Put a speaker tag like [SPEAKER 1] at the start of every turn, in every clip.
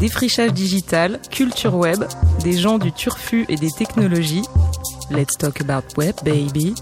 [SPEAKER 1] Défrichage digital, culture web, des gens du turfu et des technologies. Let's talk about web, baby.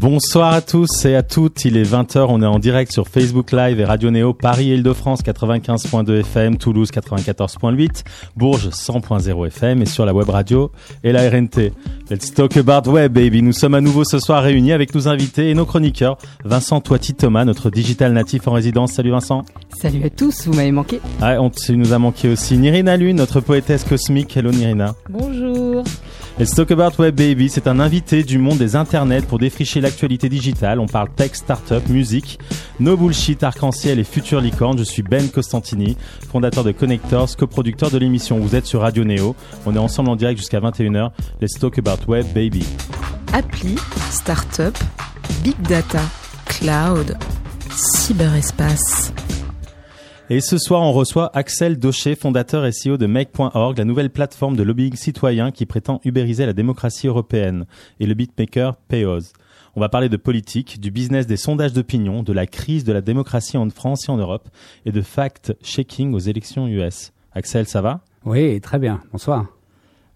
[SPEAKER 2] Bonsoir à tous et à toutes, il est 20h, on est en direct sur Facebook Live et Radio Néo, Paris et Île-de-France 95.2 FM, Toulouse 94.8, Bourges 100.0 FM et sur la web radio et la RNT. Let's talk about web baby, nous sommes à nouveau ce soir réunis avec nos invités et nos chroniqueurs, Vincent Toiti Thomas, notre digital natif en résidence. Salut Vincent.
[SPEAKER 3] Salut à tous, vous m'avez manqué.
[SPEAKER 2] Ouais, on nous a manqué aussi Nirina Lune, notre poétesse cosmique. Hello Nirina.
[SPEAKER 4] Bonjour.
[SPEAKER 2] Let's Talk About Web Baby, c'est un invité du monde des internets pour défricher l'actualité digitale. On parle tech, startup, musique, no bullshit, arc-en-ciel et future licorne. Je suis Ben Costantini, fondateur de Connectors, coproducteur de l'émission. Vous êtes sur Radio Neo. On est ensemble en direct jusqu'à 21h. Let's Talk About Web Baby.
[SPEAKER 1] Appli, startup, big data, cloud, cyberespace.
[SPEAKER 2] Et ce soir, on reçoit Axel Docher, fondateur et CEO de Make.org, la nouvelle plateforme de lobbying citoyen qui prétend ubériser la démocratie européenne, et le beatmaker Peoz. On va parler de politique, du business des sondages d'opinion, de la crise de la démocratie en France et en Europe, et de fact-checking aux élections US. Axel, ça va?
[SPEAKER 3] Oui, très bien. Bonsoir.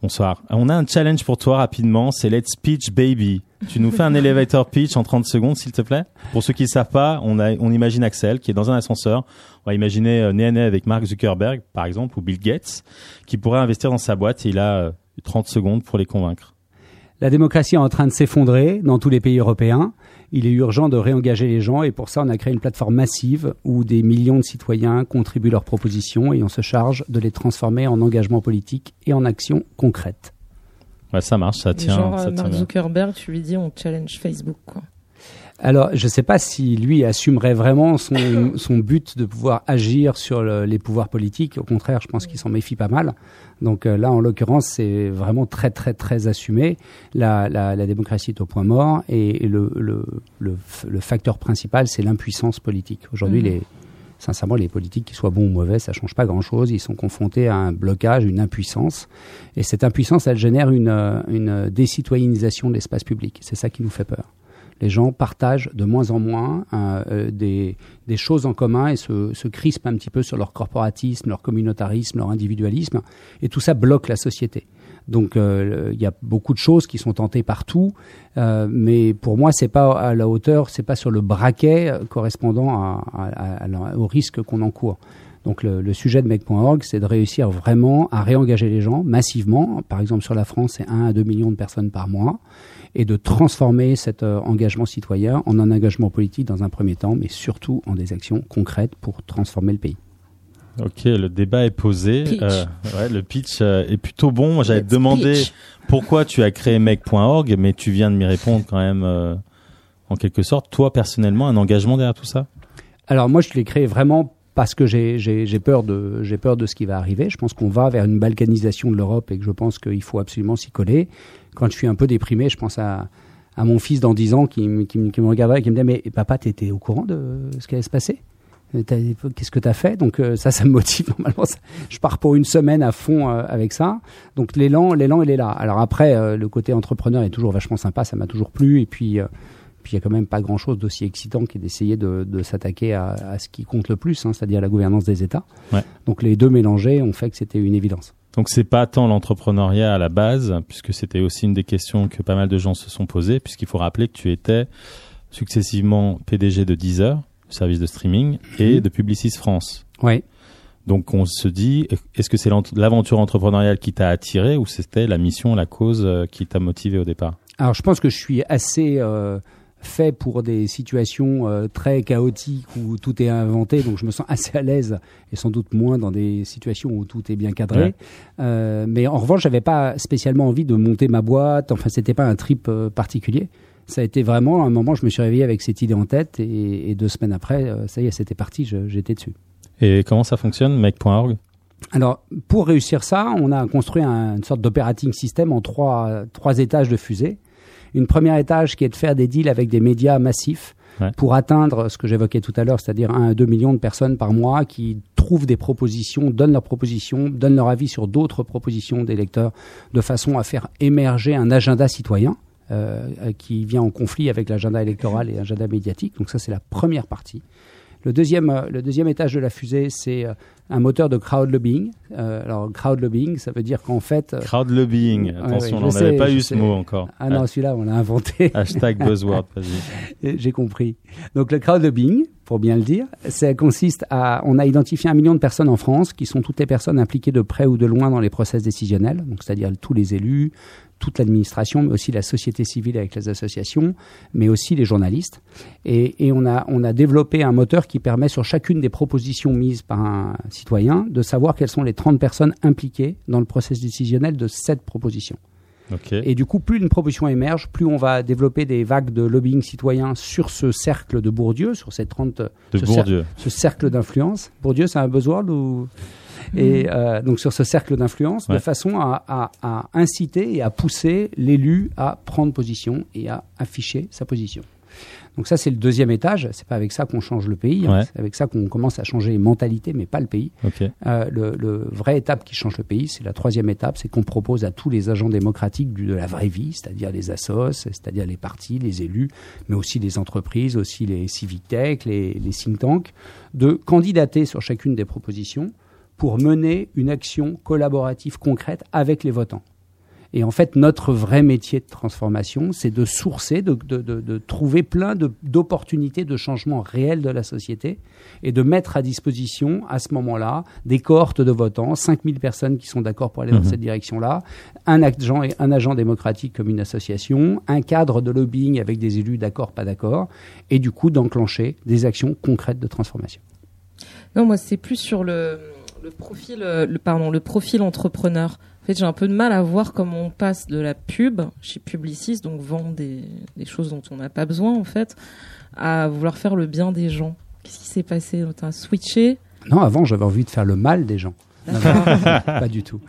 [SPEAKER 2] Bonsoir. On a un challenge pour toi rapidement, c'est Let's Pitch Baby. Tu nous fais un elevator pitch en 30 secondes, s'il te plaît? Pour ceux qui ne savent pas, on, a, on imagine Axel qui est dans un ascenseur. On va imaginer euh, nez à nez avec Mark Zuckerberg, par exemple, ou Bill Gates, qui pourrait investir dans sa boîte et il a 30 euh, secondes pour les convaincre.
[SPEAKER 3] La démocratie est en train de s'effondrer dans tous les pays européens. Il est urgent de réengager les gens et pour ça, on a créé une plateforme massive où des millions de citoyens contribuent leurs propositions et on se charge de les transformer en engagement politique et en actions concrètes.
[SPEAKER 2] Ouais, ça marche, ça tient.
[SPEAKER 4] Genre,
[SPEAKER 2] ça
[SPEAKER 4] Zuckerberg, tu lui dis on challenge Facebook, quoi.
[SPEAKER 3] Alors, je ne sais pas si lui assumerait vraiment son, son but de pouvoir agir sur les pouvoirs politiques. Au contraire, je pense qu'il s'en méfie pas mal. Donc euh, là, en l'occurrence, c'est vraiment très, très, très assumé. La, la, la démocratie est au point mort et, le, le, le, le, facteur principal, c'est l'impuissance politique. Aujourd'hui, mmh. les sincèrement, les politiques, qui soient bons ou mauvais, ça change pas grand-chose. Ils sont confrontés à un blocage, une impuissance. Et cette impuissance, elle génère une, une décitoyennisation de l'espace public. C'est ça qui nous fait peur les gens partagent de moins en moins euh, euh, des, des, choses en commun et se, se, crispent un petit peu sur leur corporatisme, leur communautarisme, leur individualisme. Et tout ça bloque la société. Donc euh, il y a beaucoup de choses qui sont tentées partout, euh, mais pour moi c'est pas à la hauteur, c'est pas sur le braquet correspondant à, à, à, au risque qu'on encourt. Donc le, le, sujet de Make.org, c'est de réussir vraiment à réengager les gens massivement. Par exemple sur la France, c'est 1 à 2 millions de personnes par mois et de transformer cet euh, engagement citoyen en un engagement politique dans un premier temps, mais surtout en des actions concrètes pour transformer le pays.
[SPEAKER 2] Ok, le débat est posé. Euh, ouais, le pitch euh, est plutôt bon. J'avais demandé pourquoi tu as créé Make.org, mais tu viens de m'y répondre quand même en quelque sorte. Toi, personnellement, un engagement derrière tout ça?
[SPEAKER 3] Alors moi, je l'ai créé vraiment parce que j'ai peur de j'ai peur de ce qui va arriver. Je pense qu'on va vers une balkanisation de l'Europe et que je pense qu'il faut absolument s'y coller. Quand je suis un peu déprimé, je pense à, à mon fils dans 10 ans qui, qui, qui me regardait et qui me disait mais papa t'étais au courant de ce qui allait se passer? Qu'est-ce que tu as fait? Donc euh, ça, ça me motive normalement. je pars pour une semaine à fond euh, avec ça. Donc l'élan, l'élan, il est là. Alors après, euh, le côté entrepreneur est toujours vachement sympa. Ça m'a toujours plu. Et puis puis il y a quand même pas grand-chose d'aussi excitant que d'essayer de, de s'attaquer à, à, ce qui compte le plus, hein, c'est-à-dire la gouvernance des États.
[SPEAKER 2] Ouais.
[SPEAKER 3] Donc les deux mélangés ont fait que c'était une évidence.
[SPEAKER 2] Donc c'est pas tant l'entrepreneuriat à la base, puisque c'était aussi une des questions que pas mal de gens se sont posées, puisqu'il faut rappeler que tu étais successivement PDG de Deezer, service de streaming, et mmh. de Publicis France.
[SPEAKER 3] Oui.
[SPEAKER 2] Donc on se dit, est-ce que c'est l'aventure entrepreneuriale qui t'a attiré ou c'était la mission, la cause euh, qui t'a motivé au départ?
[SPEAKER 3] Alors je pense que je suis assez euh, fait pour des situations euh, très chaotiques où tout est inventé, donc je me sens assez à l'aise et sans doute moins dans des situations où tout est bien cadré. Ouais. Euh, mais en revanche, j'avais pas spécialement envie de monter ma boîte. Enfin, c'était pas un trip euh, particulier. Ça a été vraiment un moment, je me suis réveillé avec cette idée en tête et, et deux semaines après, ça y est, c'était parti, j'étais dessus.
[SPEAKER 2] Et comment ça fonctionne, Make.org
[SPEAKER 3] alors, pour réussir ça, on a construit un, une sorte d'operating system en trois, trois étages de fusée une première étage qui est de faire des deals avec des médias massifs ouais. pour atteindre ce que j'évoquais tout à l'heure, c'est-à-dire 1 à 2 millions de personnes par mois qui trouvent des propositions, donnent leurs propositions, donnent leur avis sur d'autres propositions des lecteurs de façon à faire émerger un agenda citoyen euh, qui vient en conflit avec l'agenda électoral et l'agenda médiatique. Donc ça, c'est la première partie. Le deuxième, euh, le deuxième étage de la fusée, c'est euh, un moteur de crowd lobbying. Euh, alors, crowd lobbying, ça veut dire qu'en fait.
[SPEAKER 2] Crowd lobbying, attention,
[SPEAKER 3] ouais,
[SPEAKER 2] on n'avait pas eu
[SPEAKER 3] sais.
[SPEAKER 2] ce mot encore.
[SPEAKER 3] Ah non, celui-là, on l'a inventé.
[SPEAKER 2] Hashtag buzzword, vas-y.
[SPEAKER 3] J'ai compris. Donc, le crowd lobbying, pour bien le dire, ça consiste à. On a identifié un million de personnes en France qui sont toutes les personnes impliquées de près ou de loin dans les process décisionnels, donc c'est-à-dire tous les élus, toute l'administration, mais aussi la société civile avec les associations, mais aussi les journalistes. Et, et, on, a, on a développé un moteur qui permet sur chacune des propositions mises par un citoyen de savoir quelles sont les 30 personnes impliquées dans le processus décisionnel de cette proposition.
[SPEAKER 2] Okay.
[SPEAKER 3] Et du coup, plus une proposition émerge, plus on va développer des vagues de lobbying citoyen sur ce cercle de Bourdieu, sur ces 30...
[SPEAKER 2] De
[SPEAKER 3] ce
[SPEAKER 2] Bourdieu.
[SPEAKER 3] Cercle, ce cercle d'influence. Bourdieu, c'est un buzzword ou... Et euh, donc sur ce cercle d'influence,
[SPEAKER 2] Ouais.
[SPEAKER 3] de façon à, à- à inciter et à pousser l'élu à prendre position et à afficher sa position. Donc ça, c'est le deuxième étage. C'est pas avec ça qu'on change le pays. hein.
[SPEAKER 2] Ouais.
[SPEAKER 3] C'est avec ça qu'on commence à changer les mentalités, mais pas le pays.
[SPEAKER 2] Ok.
[SPEAKER 3] Euh, le, le vrai étape qui change le pays, c'est la troisième étape, c'est qu'on propose à tous les agents démocratiques du- de la vraie vie, c'est-à-dire les assos, c'est-à-dire les partis, les élus, mais aussi les entreprises, aussi les civic tech, les, les think tanks, de candidater sur chacune des propositions pour mener une action collaborative concrète avec les votants. Et en fait, notre vrai métier de transformation, c'est de sourcer, de, de- de- de trouver plein d'opportunités de changement réel de la société et de mettre à disposition, à ce moment-là, des cohortes de votants, 5000 personnes qui sont d'accord pour aller dans
[SPEAKER 2] Mhm.
[SPEAKER 3] cette direction-là, un agent, un agent démocratique comme une association, un cadre de lobbying avec des élus d'accord, pas d'accord, et du coup d'enclencher des actions concrètes de transformation.
[SPEAKER 1] Non, moi, c'est plus sur le, le profil, euh, le, pardon, le profil entrepreneur. En fait, j'ai un peu de mal à voir comment on passe de la pub chez Publicis, donc vendre des, choses dont on n'a pas besoin, en fait, à vouloir faire le bien des gens. Qu'est-ce qui s'est passé? T'as switché?
[SPEAKER 3] Non, avant, j'avais envie de faire le mal des gens. Non,
[SPEAKER 1] D'accord.
[SPEAKER 3] non, pas du tout.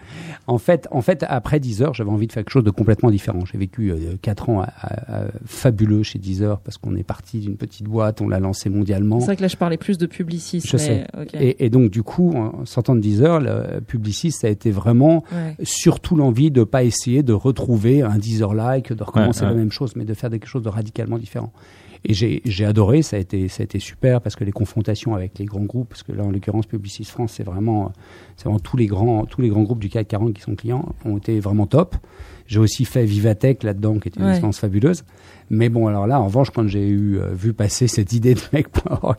[SPEAKER 3] En fait, en fait, après 10 heures, j'avais envie de faire quelque chose de complètement différent. J'ai vécu 4 ans à- à- à- fabuleux chez 10 heures parce qu'on est parti d'une petite boîte, on l'a lancé mondialement.
[SPEAKER 1] C'est vrai que là, je parlais plus de Publicis.
[SPEAKER 3] Je
[SPEAKER 1] mais,
[SPEAKER 3] sais.
[SPEAKER 1] ok.
[SPEAKER 3] Et, et donc, du coup, en sortant de 10 heures, le Publicis, ça a été vraiment
[SPEAKER 1] Ouais.
[SPEAKER 3] surtout l'envie de pas essayer de retrouver un 10 heures like, de recommencer
[SPEAKER 2] Ouais, ouais.
[SPEAKER 3] la même chose, mais de faire quelque chose de radicalement différent. Et j'ai adoré, ça a, été, ça a été super parce que les confrontations avec les grands groupes, parce que là en l'occurrence Publicis France, c'est vraiment, c'est vraiment tous les grands, tous les grands groupes du CAC 40 qui sont clients ont été vraiment top. J'ai aussi fait Vivatech là-dedans, qui était une
[SPEAKER 1] Ouais.
[SPEAKER 3] expérience fabuleuse. Mais bon, alors là, en revanche, quand j'ai eu euh, vu passer cette idée de mec.org,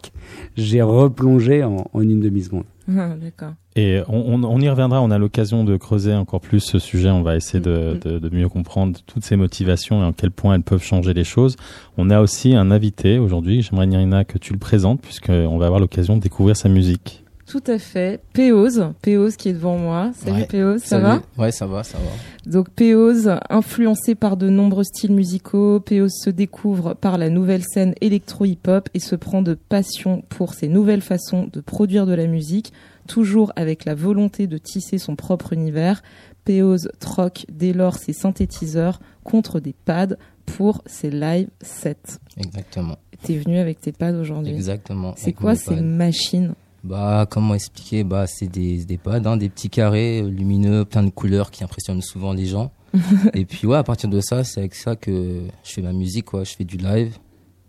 [SPEAKER 3] j'ai replongé en, en une demi-seconde.
[SPEAKER 1] Ah, D'accord.
[SPEAKER 2] Et on, on- on y reviendra, on a l'occasion de creuser encore plus ce sujet, on va essayer de,
[SPEAKER 1] Mhm.
[SPEAKER 2] de- de mieux comprendre toutes ces motivations et en quel point elles peuvent changer les choses. On a aussi un invité aujourd'hui, j'aimerais Nirina que tu le présentes puisqu'on va avoir l'occasion de découvrir sa musique.
[SPEAKER 1] Tout à fait. Péose, Péose qui est devant moi. Salut
[SPEAKER 5] Ouais.
[SPEAKER 1] Péose, ça
[SPEAKER 5] Salut.
[SPEAKER 1] va
[SPEAKER 5] Ouais, ça va, ça va.
[SPEAKER 1] Donc Péose, influencé par de nombreux styles musicaux, Péose se découvre par la nouvelle scène électro-hip-hop et se prend de passion pour ses nouvelles façons de produire de la musique, toujours avec la volonté de tisser son propre univers. Péose troque dès lors ses synthétiseurs contre des pads pour ses live sets.
[SPEAKER 5] Exactement.
[SPEAKER 1] T'es venu avec tes pads aujourd'hui.
[SPEAKER 5] Exactement.
[SPEAKER 1] C'est quoi ces machines?
[SPEAKER 5] Bah, comment expliquer? Bah, c'est des, des pads, hein, des petits carrés euh, lumineux, plein de couleurs qui impressionnent souvent les gens. et puis, ouais, à partir de ça, c'est avec ça que je fais ma musique, quoi. Je fais du live.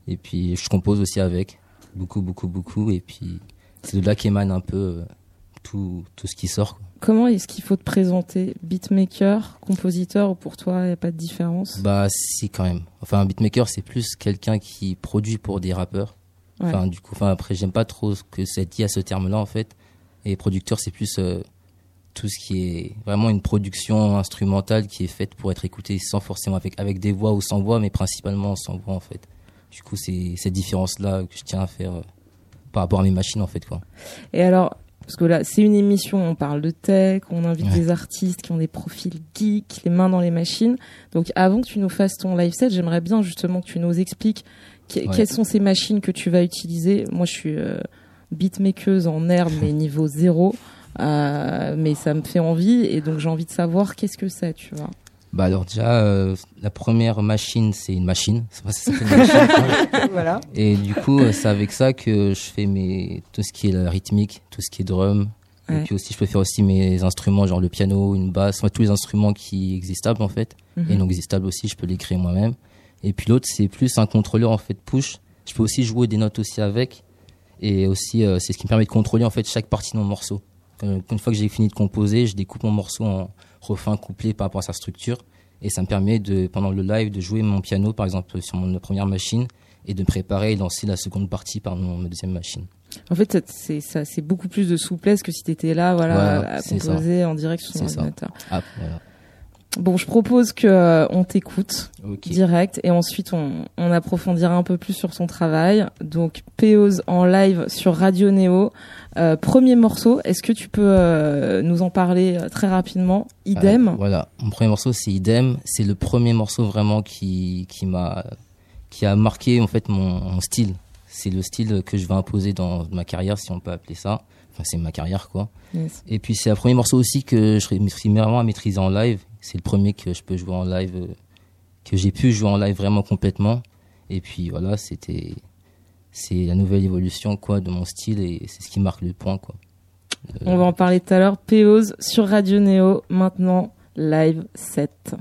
[SPEAKER 5] Et puis, je compose aussi avec. Beaucoup, beaucoup, beaucoup. Et puis, c'est de là qu'émane un peu euh, tout, tout ce qui sort, quoi.
[SPEAKER 1] Comment est-ce qu'il faut te présenter? Beatmaker, compositeur ou pour toi il n'y a pas de différence?
[SPEAKER 5] Bah, si, quand même. Enfin, un beatmaker, c'est plus quelqu'un qui produit pour des rappeurs.
[SPEAKER 1] Ouais.
[SPEAKER 5] Enfin, du coup, enfin, après, j'aime pas trop ce que c'est dit à ce terme-là, en fait. Et producteur, c'est plus euh, tout ce qui est vraiment une production instrumentale qui est faite pour être écoutée sans forcément avec, avec des voix ou sans voix, mais principalement sans voix, en fait. Du coup, c'est cette différence-là que je tiens à faire euh, par rapport à mes machines, en fait, quoi.
[SPEAKER 1] Et alors, parce que là, c'est une émission, on parle de tech, on invite
[SPEAKER 5] Ouais.
[SPEAKER 1] des artistes qui ont des profils geeks, les mains dans les machines. Donc, avant que tu nous fasses ton live set, j'aimerais bien justement que tu nous expliques que-
[SPEAKER 5] Ouais.
[SPEAKER 1] quelles sont ces machines que tu vas utiliser? Moi, je suis euh, beatmakeuse en herbe, mais niveau zéro. Euh, mais ça me fait envie et donc j'ai envie de savoir qu'est-ce que c'est, tu vois.
[SPEAKER 5] Bah, alors, déjà, euh, la première machine, c'est une machine. C'est pas ça s'appelle une machine,
[SPEAKER 1] voilà.
[SPEAKER 5] Et du coup, euh, c'est avec ça que je fais mes, tout ce qui est la rythmique, tout ce qui est drum,
[SPEAKER 1] Ouais.
[SPEAKER 5] Et puis aussi, je peux faire aussi mes instruments, genre le piano, une basse, enfin, tous les instruments qui existables en fait,
[SPEAKER 1] Mhm.
[SPEAKER 5] et non existables aussi, je peux les créer moi-même. Et puis l'autre, c'est plus un contrôleur en fait push. Je peux aussi jouer des notes aussi avec, et aussi euh, c'est ce qui me permet de contrôler en fait chaque partie de mon morceau. Euh, Une fois que j'ai fini de composer, je découpe mon morceau en refrain, couplet par rapport à sa structure, et ça me permet de pendant le live de jouer mon piano par exemple sur mon première machine et de préparer et lancer la seconde partie par mon ma deuxième machine.
[SPEAKER 1] En fait, c'est ça, c'est beaucoup plus de souplesse que si t'étais là, voilà, à composer en direct sur
[SPEAKER 5] ça.
[SPEAKER 1] ordinateur.
[SPEAKER 5] Ah voilà.
[SPEAKER 1] Bon, je propose que euh, on t'écoute
[SPEAKER 5] Ok.
[SPEAKER 1] direct et ensuite on, on approfondira un peu plus sur ton travail. Donc, Péose en live sur Radio Néo. Euh, premier morceau, est-ce que tu peux euh, nous en parler euh, très rapidement? Idem?
[SPEAKER 5] Voilà, mon premier morceau c'est Idem. C'est le premier morceau vraiment qui qui m'a qui a marqué en fait mon, mon style. C'est le style que je vais imposer dans ma carrière, si on peut appeler ça. Enfin, c'est ma carrière quoi.
[SPEAKER 1] Yes.
[SPEAKER 5] Et puis c'est le premier morceau aussi que je réussis vraiment à maîtriser en live. C'est le premier que je peux jouer en live, euh, que j'ai pu jouer en live vraiment complètement. Et puis voilà, c'était c'est la nouvelle évolution quoi de mon style et c'est ce qui marque le point quoi. Euh,
[SPEAKER 1] On va en parler tout à l'heure. Péose sur Radio Néo. Maintenant, live 7.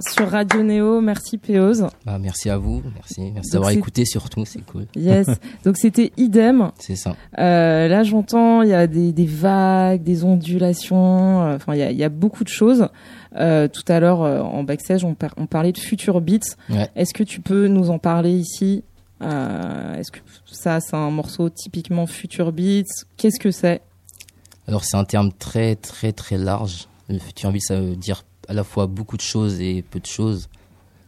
[SPEAKER 1] Sur Radio Néo. Merci Péose.
[SPEAKER 5] Bah, merci à vous, merci, d'avoir écouté surtout, c'est cool.
[SPEAKER 1] Yes. Donc c'était idem.
[SPEAKER 5] C'est ça.
[SPEAKER 1] Euh, là, j'entends, il y a des, des vagues, des ondulations. euh, Enfin, il y a, il y a beaucoup de choses. Euh, tout à l'heure, en backstage, on, par- on parlait de Future Beats.
[SPEAKER 5] Ouais.
[SPEAKER 1] Est-ce que tu peux nous en parler ici? Euh, Est-ce que ça, c'est un morceau typiquement Future Beats? Qu'est-ce que c'est?
[SPEAKER 5] Alors c'est un terme très très très large. Le futur beat, ça veut dire à la fois beaucoup de choses et peu de choses.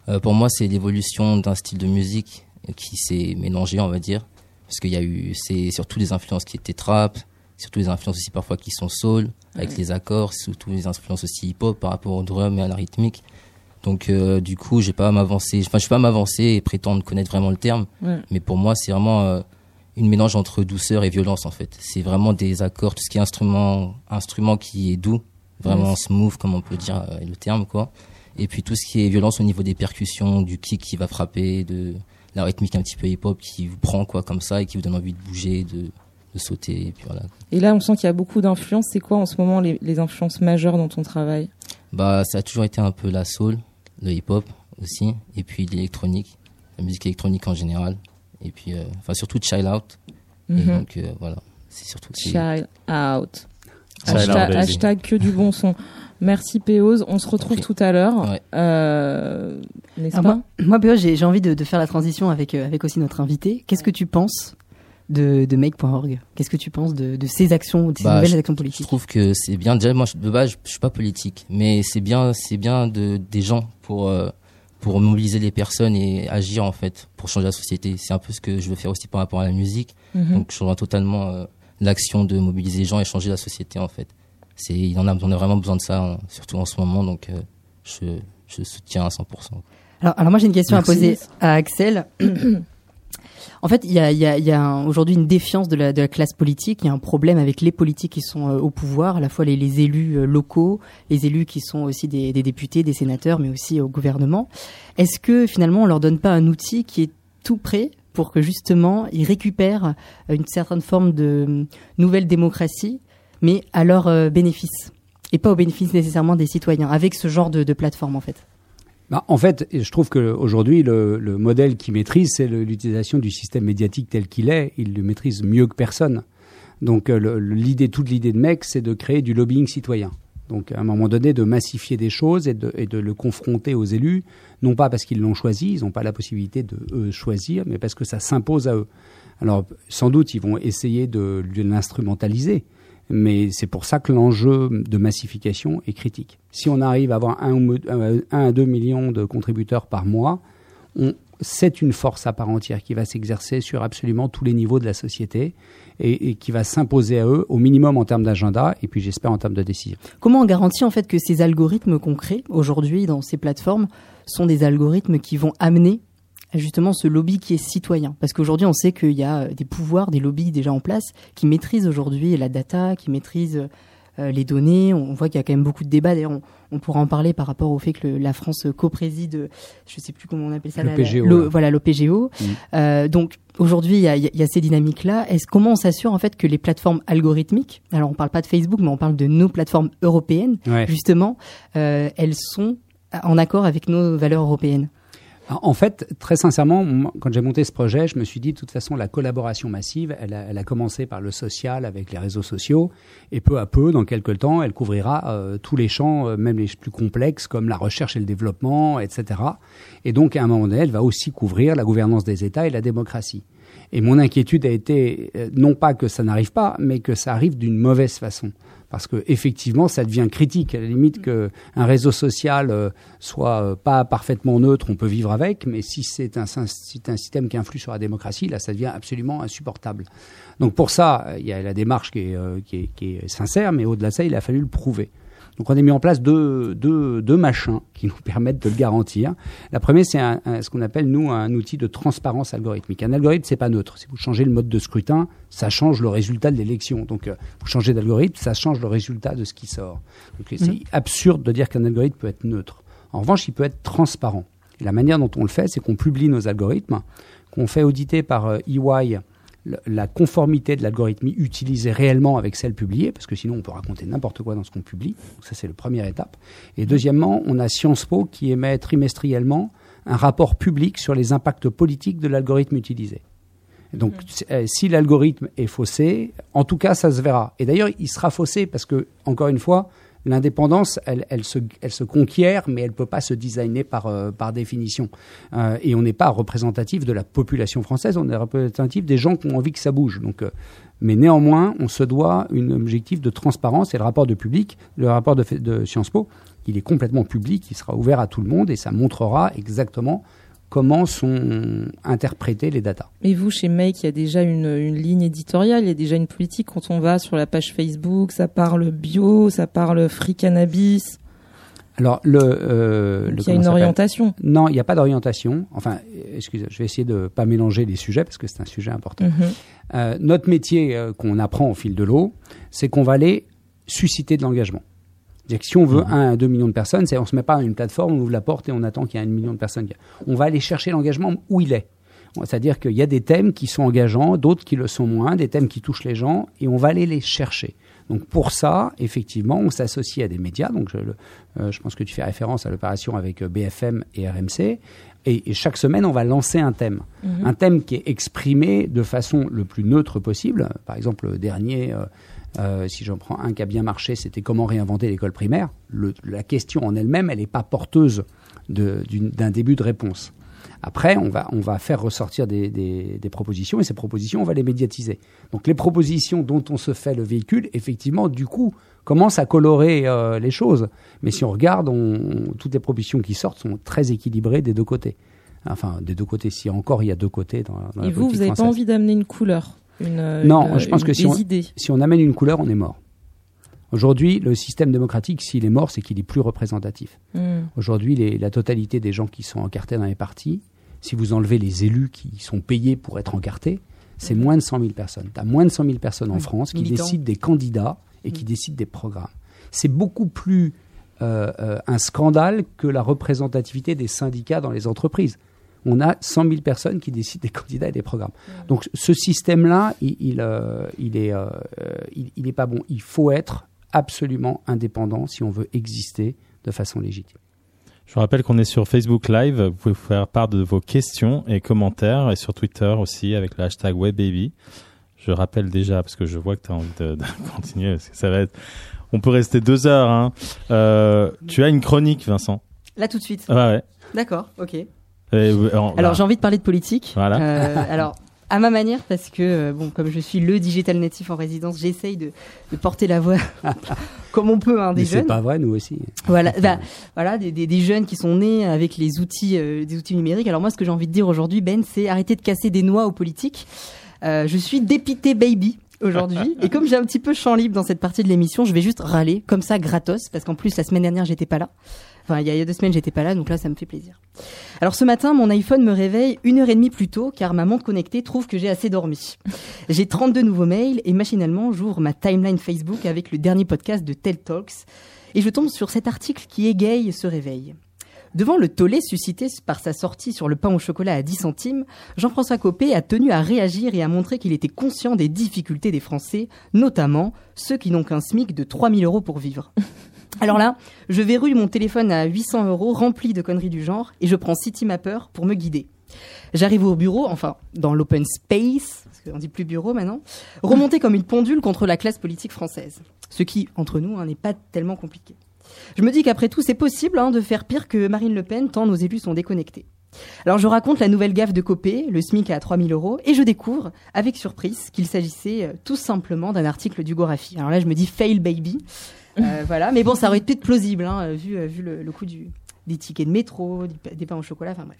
[SPEAKER 5] Euh, pour moi, c'est l'évolution d'un style de musique qui s'est mélangé, on va dire, parce qu'il y a eu, c'est surtout des influences qui étaient trap, surtout des influences aussi parfois qui sont soul avec
[SPEAKER 1] Ouais.
[SPEAKER 5] les accords, surtout les influences aussi hip-hop par rapport au drum et à la rythmique. Donc euh, du coup, j'ai pas à m'avancer. Enfin, je vais pas m'avancer et prétendre connaître vraiment le terme.
[SPEAKER 4] Ouais.
[SPEAKER 5] Mais pour moi, c'est vraiment euh, une mélange entre douceur et violence en fait. C'est vraiment des accords, tout ce qui est instrument, instrument qui est doux, vraiment smooth comme on peut dire euh, le terme quoi. Et puis tout ce qui est violence au niveau des percussions, du kick qui va frapper, de la rythmique un petit peu hip-hop qui vous prend quoi comme ça et qui vous donne envie de bouger, de, de sauter. Et puis voilà.
[SPEAKER 4] Et là, on sent qu'il y a beaucoup d'influences. C'est quoi en ce moment les, les influences majeures dans ton travail?
[SPEAKER 5] Bah, ça a toujours été un peu la soul, le hip-hop aussi, et puis l'électronique, la musique électronique en général, et puis, euh, enfin, surtout Child Out. Et
[SPEAKER 4] Mhm.
[SPEAKER 5] donc, euh, voilà, c'est surtout.
[SPEAKER 4] Child out. Hashtag, que du bon son. Merci Péose. On se retrouve tout à l'heure.
[SPEAKER 5] Ouais.
[SPEAKER 4] Euh, N'est-ce pas
[SPEAKER 6] moi, moi j'ai j'ai envie de, de faire la transition avec, euh, avec aussi notre invité. Qu'est-ce que tu penses de, de Make.org Qu'est-ce que tu penses de, de ces actions, de ces
[SPEAKER 5] Bah,
[SPEAKER 6] nouvelles actions
[SPEAKER 5] Je
[SPEAKER 6] politiques
[SPEAKER 5] trouve que c'est bien. Déjà, moi, je- de base, je, je suis pas politique, mais c'est bien, c'est bien de des gens pour euh, pour mobiliser les personnes et agir en fait pour changer la société. C'est un peu ce que je veux faire aussi par rapport à la musique.
[SPEAKER 4] Mhm.
[SPEAKER 5] Donc, je rejoins totalement euh, l'action de mobiliser les gens et changer la société en fait. C'est, il en a, on a vraiment besoin de ça, hein, surtout en ce moment. Donc, euh, je je soutiens à 100%.
[SPEAKER 6] alors, alors moi j'ai une question
[SPEAKER 4] Merci.
[SPEAKER 6] à poser à Axel. en fait, il y a, il y a, il y a un- aujourd'hui une défiance de la, de la classe politique. Il y a un problème avec les politiques qui sont euh, au pouvoir, à la fois les, les élus euh, locaux, les élus qui sont aussi des, des députés, des sénateurs, mais aussi au gouvernement. Est-ce que finalement on leur donne pas un outil qui est tout prêt pour que justement ils récupèrent euh, une certaine forme de euh, nouvelle démocratie, mais à leur euh, bénéfice et pas au bénéfice nécessairement des citoyens, avec ce genre de, plateforme en fait.
[SPEAKER 3] Bah, en fait, je trouve qu'aujourd'hui, le, le modèle qu'il maîtrise, c'est l'utilisation du système médiatique tel qu'il est. Il le maîtrise mieux que personne. Donc, euh, l'idée, toute l'idée de mec, c'est de créer du lobbying citoyen. Donc, à un moment donné, de massifier des choses et de, le confronter aux élus, non pas parce qu'ils l'ont choisi, ils n'ont pas la possibilité de choisir, mais parce que ça s'impose à eux. Alors, sans doute, ils vont essayer de, l'instrumentaliser, mais c'est pour ça que l'enjeu de massification est critique. Si on arrive à avoir un, ou me- un- un à deux millions de contributeurs par mois, on- c'est une force à part entière qui va s'exercer sur absolument tous les niveaux de la société et, qui va s'imposer à eux au minimum en termes d'agenda et puis j'espère en termes de décision.
[SPEAKER 6] Comment on garantit en fait que ces algorithmes crée aujourd'hui dans ces plateformes sont des algorithmes qui vont amener justement ce lobby qui est citoyen? Parce qu'aujourd'hui, on sait qu'il y a des pouvoirs, des lobbies déjà en place qui maîtrisent aujourd'hui la data, qui maîtrisent les données. On voit qu'il y a quand même beaucoup de débats. D'ailleurs, on, on pourra en parler par rapport au fait que le- la France co-préside, je sais plus comment on appelle ça,
[SPEAKER 3] Le
[SPEAKER 6] la- la-
[SPEAKER 3] PGO,
[SPEAKER 6] le- voilà, l'OPGO.
[SPEAKER 3] Mm.
[SPEAKER 6] Euh, donc aujourd'hui, il y a, il y a ces dynamiques-là. Est-ce comment on s'assure en fait que les plateformes algorithmiques, alors on parle pas de Facebook, mais on parle de nos plateformes européennes,
[SPEAKER 3] Ouais.
[SPEAKER 6] justement, euh, elles sont en accord avec nos valeurs européennes?
[SPEAKER 3] En fait, très sincèrement, quand j'ai monté ce projet, je me suis dit, de toute façon, la collaboration massive, elle a, elle a commencé par le social avec les réseaux sociaux, et peu à peu, dans quelques temps, elle couvrira euh, tous les champs, euh, même les plus complexes, comme la recherche et le développement, etc. Et donc, à un moment donné, elle va aussi couvrir la gouvernance des États et la démocratie. Et mon inquiétude a été, euh, non pas que ça n'arrive pas, mais que ça arrive d'une mauvaise façon. Parce que effectivement, ça devient critique. À la limite que un réseau social euh, soit euh, pas parfaitement neutre, on peut vivre avec. Mais si c'est un, système qui influe sur la démocratie, là, ça devient absolument insupportable. Donc pour ça, euh, il y a la démarche qui est, euh, qui est, qui est sincère, mais au-delà de ça, il a fallu le prouver. Donc on a mis en place deux, deux, deux machins qui nous permettent de le garantir. La première, c'est un- un- ce qu'on appelle, nous, un outil de transparence algorithmique. Un algorithme, c'est pas neutre. Si vous changez le mode de scrutin, ça change le résultat de l'élection. Donc euh, vous changez d'algorithme, ça change le résultat de ce qui sort. Donc c'est absurde de dire qu'un algorithme peut être neutre. En revanche, il peut être transparent. Et la manière dont on le fait, c'est qu'on publie nos algorithmes, qu'on fait auditer par euh, EY le- la conformité de l'algorithme utilisé réellement avec celle publiée, parce que sinon on peut raconter n'importe quoi dans ce qu'on publie. Donc ça c'est la première étape. Et deuxièmement, on a Sciences Po qui émet trimestriellement un rapport public sur les impacts politiques de l'algorithme utilisé. Donc c'est- euh, si l'algorithme est faussé, en tout cas ça se verra. Et d'ailleurs il sera faussé parce que, encore une fois, L'indépendance, elle, elle, se, elle se conquiert, mais elle peut pas se designer par, euh, par définition. Euh, et on n'est pas représentatif de la population française, on est représentatif des gens qui ont envie que ça bouge. Donc, euh, mais néanmoins, on se doit un objectif de transparence. Et le rapport de public, le rapport de, de Sciences Po, il est complètement public, il sera ouvert à tout le monde et ça montrera exactement comment sont interprétées les datas.
[SPEAKER 4] Mais vous, chez Make, il y a déjà une, une, ligne éditoriale, il y a déjà une politique. Quand on va sur la page Facebook, ça parle bio, ça parle free cannabis.
[SPEAKER 3] Alors, le. Euh,
[SPEAKER 4] il y a une orientation.
[SPEAKER 3] Non, il n'y a pas d'orientation. Enfin, excusez, je vais essayer de ne pas mélanger les sujets parce que c'est un sujet important. Mhm. Euh, notre métier euh, qu'on apprend au fil de l'eau, c'est qu'on va aller susciter de l'engagement. Si on veut 1 mhm. à 2 millions de personnes, on ne se met pas à une plateforme, on ouvre la porte et on attend qu'il y ait un million de personnes. On va aller chercher l'engagement où il est. C'est-à-dire qu'il y a des thèmes qui sont engageants, d'autres qui le sont moins, des thèmes qui touchent les gens, et on va aller les chercher. Donc pour ça, effectivement, on s'associe à des médias. Donc je, euh, je, pense que tu fais référence à l'opération avec euh, BFM et RMC. Et, chaque semaine, on va lancer un thème. Mhm. Un thème qui est exprimé de façon le plus neutre possible. Par exemple, le dernier, euh, si j'en prends un qui a bien marché, c'était comment réinventer l'école primaire. la question en elle-même, elle n'est pas porteuse d'un début de réponse. Après, on va, on va faire ressortir des, des, propositions et ces propositions, on va les médiatiser. Donc les propositions dont on se fait le véhicule, effectivement, du coup, commencent à colorer euh, les choses. Mais si on regarde, on, toutes les propositions qui sortent sont très équilibrées des deux côtés. Enfin, des deux côtés. Si encore il y a deux côtés dans, dans
[SPEAKER 4] et vous, vous n'avez pas envie d'amener une couleur? Une,
[SPEAKER 3] Non, je pense que si on, si on amène une couleur, on est mort. Aujourd'hui, le système démocratique, s'il est mort, c'est qu'il est plus représentatif. Hmm. Aujourd'hui, la totalité des gens qui sont encartés dans les partis, si vous enlevez les élus qui sont payés pour être encartés, c'est hmm. moins de 100 000 personnes. Tu as moins de 100 000 personnes en France qui décident des candidats et qui hmm. décident des programmes. C'est beaucoup plus euh, euh, un scandale que la représentativité des syndicats dans les entreprises. On a 100 000 personnes qui décident des candidats et des programmes. Donc ce système-là, il, il, euh, il est, il, il est pas bon. Il faut être absolument indépendant si on veut exister de façon légitime.
[SPEAKER 2] Je vous rappelle qu'on est sur Facebook Live. Vous pouvez faire part de vos questions et commentaires et sur Twitter aussi avec le hashtag WebBaby. Je rappelle déjà parce que je vois que tu as envie de, continuer ça va être. On peut rester deux heures. Hein. Euh, tu as une chronique, Vincent?
[SPEAKER 6] Là tout de suite.
[SPEAKER 2] Ah ouais.
[SPEAKER 6] D'accord. Ok. Alors, j'ai envie de parler de politique. Voilà. Euh, alors à ma manière parce que euh, bon comme je suis le digital natif en résidence j'essaye de, de, porter la voix comme on peut hein, des jeunes
[SPEAKER 3] c'est pas vrai nous aussi
[SPEAKER 6] voilà bah, voilà des, des, des, jeunes qui sont nés avec les outils euh, des outils numériques alors moi ce que j'ai envie de dire aujourd'hui Ben c'est arrêter de casser des noix aux politiques euh, je suis dépité baby aujourd'hui. Et comme j'ai un petit peu champ libre dans cette partie de l'émission, je vais juste râler comme ça gratos parce qu'en plus la semaine dernière j'étais pas là. Il y, a, deux semaines, j'étais pas là, donc là, ça me fait plaisir. Alors ce matin, mon iPhone me réveille une heure et demie plus tôt, car ma montre connectée trouve que j'ai assez dormi. J'ai 32 nouveaux mails et machinalement, j'ouvre ma timeline Facebook avec le dernier podcast de TED Talks et je tombe sur cet article qui égaye ce réveil. Devant le tollé suscité par sa sortie sur le pain au chocolat à 10 centimes, Jean-François Copé a tenu à réagir et à montrer qu'il était conscient des difficultés des Français, notamment ceux qui n'ont qu'un SMIC de 3000 euros pour vivre. Alors là, je verrouille mon téléphone à 800 euros rempli de conneries du genre et je prends Citymapper pour me guider. J'arrive au bureau, enfin dans l'open space, parce qu'on dit plus bureau maintenant, remonté comme une pendule contre la classe politique française. Ce qui, entre nous, hein, n'est pas tellement compliqué. Je me dis qu'après tout, c'est possible hein, de faire pire que Marine Le Pen, tant nos élus sont déconnectés. Alors je raconte la nouvelle gaffe de Copé, le SMIC à 3000 euros, et je découvre, avec surprise, qu'il s'agissait euh, tout simplement d'un article du Gorafi. Alors là, je me dis fail baby. Euh, voilà, mais bon, ça aurait être plausible, hein, vu, euh, vu le, le coût du, des tickets de métro, des pains au chocolat, enfin bref.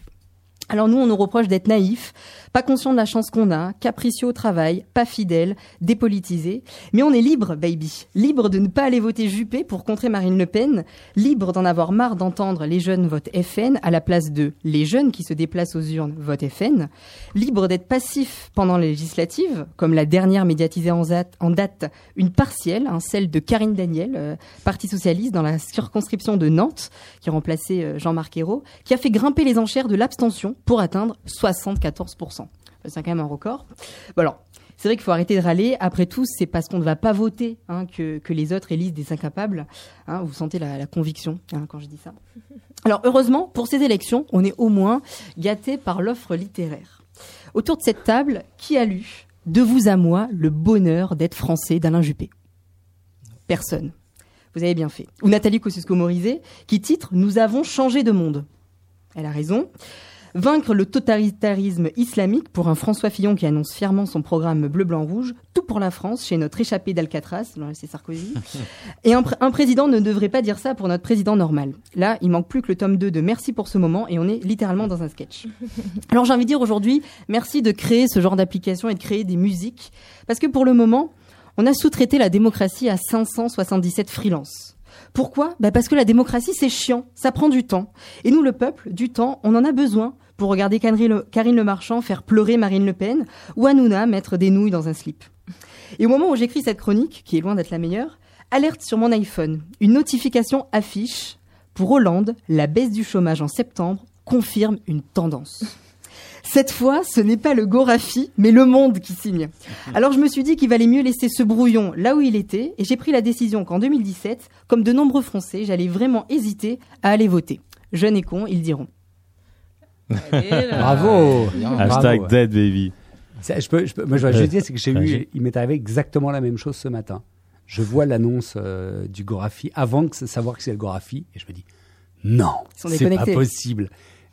[SPEAKER 6] Alors nous, on nous reproche d'être naïfs, pas conscients de la chance qu'on a, capricieux au travail, pas fidèles, dépolitisés. Mais on est libre, baby. Libre de ne pas aller voter Juppé pour contrer Marine Le Pen. Libre d'en avoir marre d'entendre les jeunes votent FN à la place de les jeunes qui se déplacent aux urnes votent FN. Libre d'être passif pendant les législatives, comme la dernière médiatisée en date, une partielle, hein, celle de Karine Daniel, euh, Parti Socialiste dans la circonscription de Nantes, qui remplaçait euh, Jean-Marc Ayrault, qui a fait grimper les enchères de l'abstention pour atteindre 74%. C'est quand même un record. Alors, c'est vrai qu'il faut arrêter de râler. Après tout, c'est parce qu'on ne va pas voter hein, que, que, les autres élisent des incapables. Hein, vous sentez la, la conviction hein, quand je dis ça. Alors heureusement, pour ces élections, on est au moins gâté par l'offre littéraire. Autour de cette table, qui a lu De vous à moi, le bonheur d'être français d'Alain Juppé? Personne. Vous avez bien fait. Ou Nathalie Kosciusko-Morizet, qui titre Nous avons changé de monde. Elle a raison. Vaincre le totalitarisme islamique pour un François Fillon qui annonce fièrement son programme bleu-blanc-rouge, tout pour la France chez notre échappé d'Alcatraz, c'est Sarkozy. Et un, président ne devrait pas dire ça pour notre président normal. Là, il manque plus que le tome 2 de Merci pour ce moment et on est littéralement dans un sketch. Alors j'ai envie de dire aujourd'hui, merci de créer ce genre d'application et de créer des musiques, parce que pour le moment, on a sous-traité la démocratie à 577 freelances. Pourquoi? Bah Parce que la démocratie, c'est chiant, ça prend du temps. Et nous, le peuple, du temps, on en a besoin pour regarder Karine Le Marchand faire pleurer Marine Le Pen ou Hanouna mettre des nouilles dans un slip. Et au moment où j'écris cette chronique, qui est loin d'être la meilleure, alerte sur mon iPhone, une notification affiche pour Hollande, la baisse du chômage en septembre confirme une tendance. Cette fois, ce n'est pas le Gorafi, mais le monde qui signe. Alors je me suis dit qu'il valait mieux laisser ce brouillon là où il était, et j'ai pris la décision qu'en 2017, comme de nombreux Français, j'allais vraiment hésiter à aller voter. Jeunes et cons, ils diront.
[SPEAKER 3] Bravo.
[SPEAKER 2] Hashtag dead baby.
[SPEAKER 3] je peux, je peux, moi, je juste dire, c'est que j'ai eu, il m'est arrivé exactement la même chose ce matin. Je vois l'annonce euh, du Gorafi avant de savoir que c'est le Gorafi, et je me dis, non, c'est pas possible.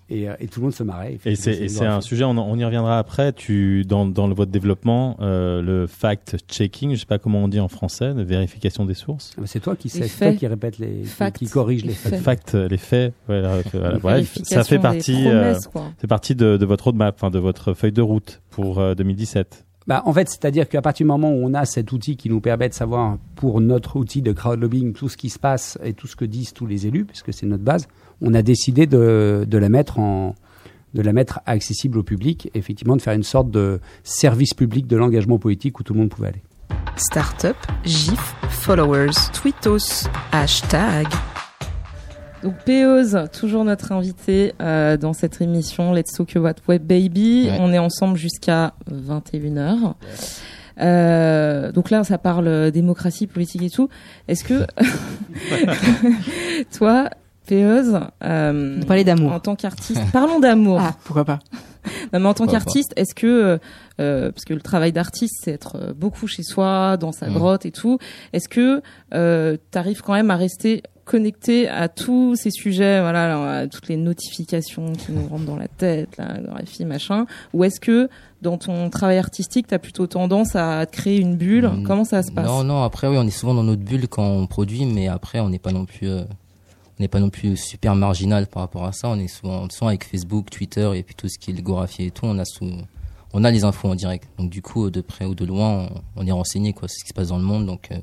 [SPEAKER 3] Et, euh, et, tout le monde se marrait.
[SPEAKER 2] Et c'est un sujet, on, on, y reviendra après. Tu dans dans le, votre développement, euh, le fact checking, je sais pas comment on dit en français, de vérification des sources.
[SPEAKER 3] Ah, c'est toi qui sais, toi qui répète les, qui corrige les, faits.
[SPEAKER 2] Fact, les faits. Voilà, bref, ça fait partie, euh, c'est partie de, de votre roadmap, enfin de votre feuille de route pour 2017.
[SPEAKER 3] Bah, en fait, c'est-à-dire qu'à partir du moment où on a cet outil qui nous permet de savoir pour notre outil de crowdlobbying tout ce qui se passe et tout ce que disent tous les élus, puisque c'est notre base, on a décidé de, de la mettre en de la mettre accessible au public, effectivement de faire une sorte de service public de l'engagement politique où tout le monde pouvait aller.
[SPEAKER 1] Startup, GIF, followers, tweetos, hashtag. Donc Péose, toujours notre invité euh, dans cette émission Let's Talk About Web Baby. On est ensemble jusqu'à 21h. Euh, donc là, ça parle démocratie, politique et tout. Est-ce que toi,
[SPEAKER 6] Euh, parler d'amour
[SPEAKER 1] en tant qu'artiste, parlons d'amour.
[SPEAKER 6] Ah, pourquoi pas
[SPEAKER 1] non, mais en tant qu'artiste, est-ce que euh, euh, parce que le travail d'artiste, c'est être euh, beaucoup chez soi, dans sa mm. grotte et tout, est-ce que euh, tu arrives quand même à rester connecté à tous ces sujets, voilà, à toutes les notifications qui nous rentrent dans la tête, là, dans la fille, machin, ou est-ce que dans ton travail artistique, tu as plutôt tendance à créer une bulle? Mm. Comment ça se passe?
[SPEAKER 5] Non, non, après oui, on est souvent dans notre bulle quand on produit, mais après on n'est pas non plus on n'est pas non plus super marginal par rapport à ça. On est souvent, souvent avec Facebook, Twitter et puis tout ce qui est le et tout. On a sous, on a les infos en direct. Donc du coup, de près ou de loin, on, est renseigné quoi, c'est ce qui se passe dans le monde. Donc euh,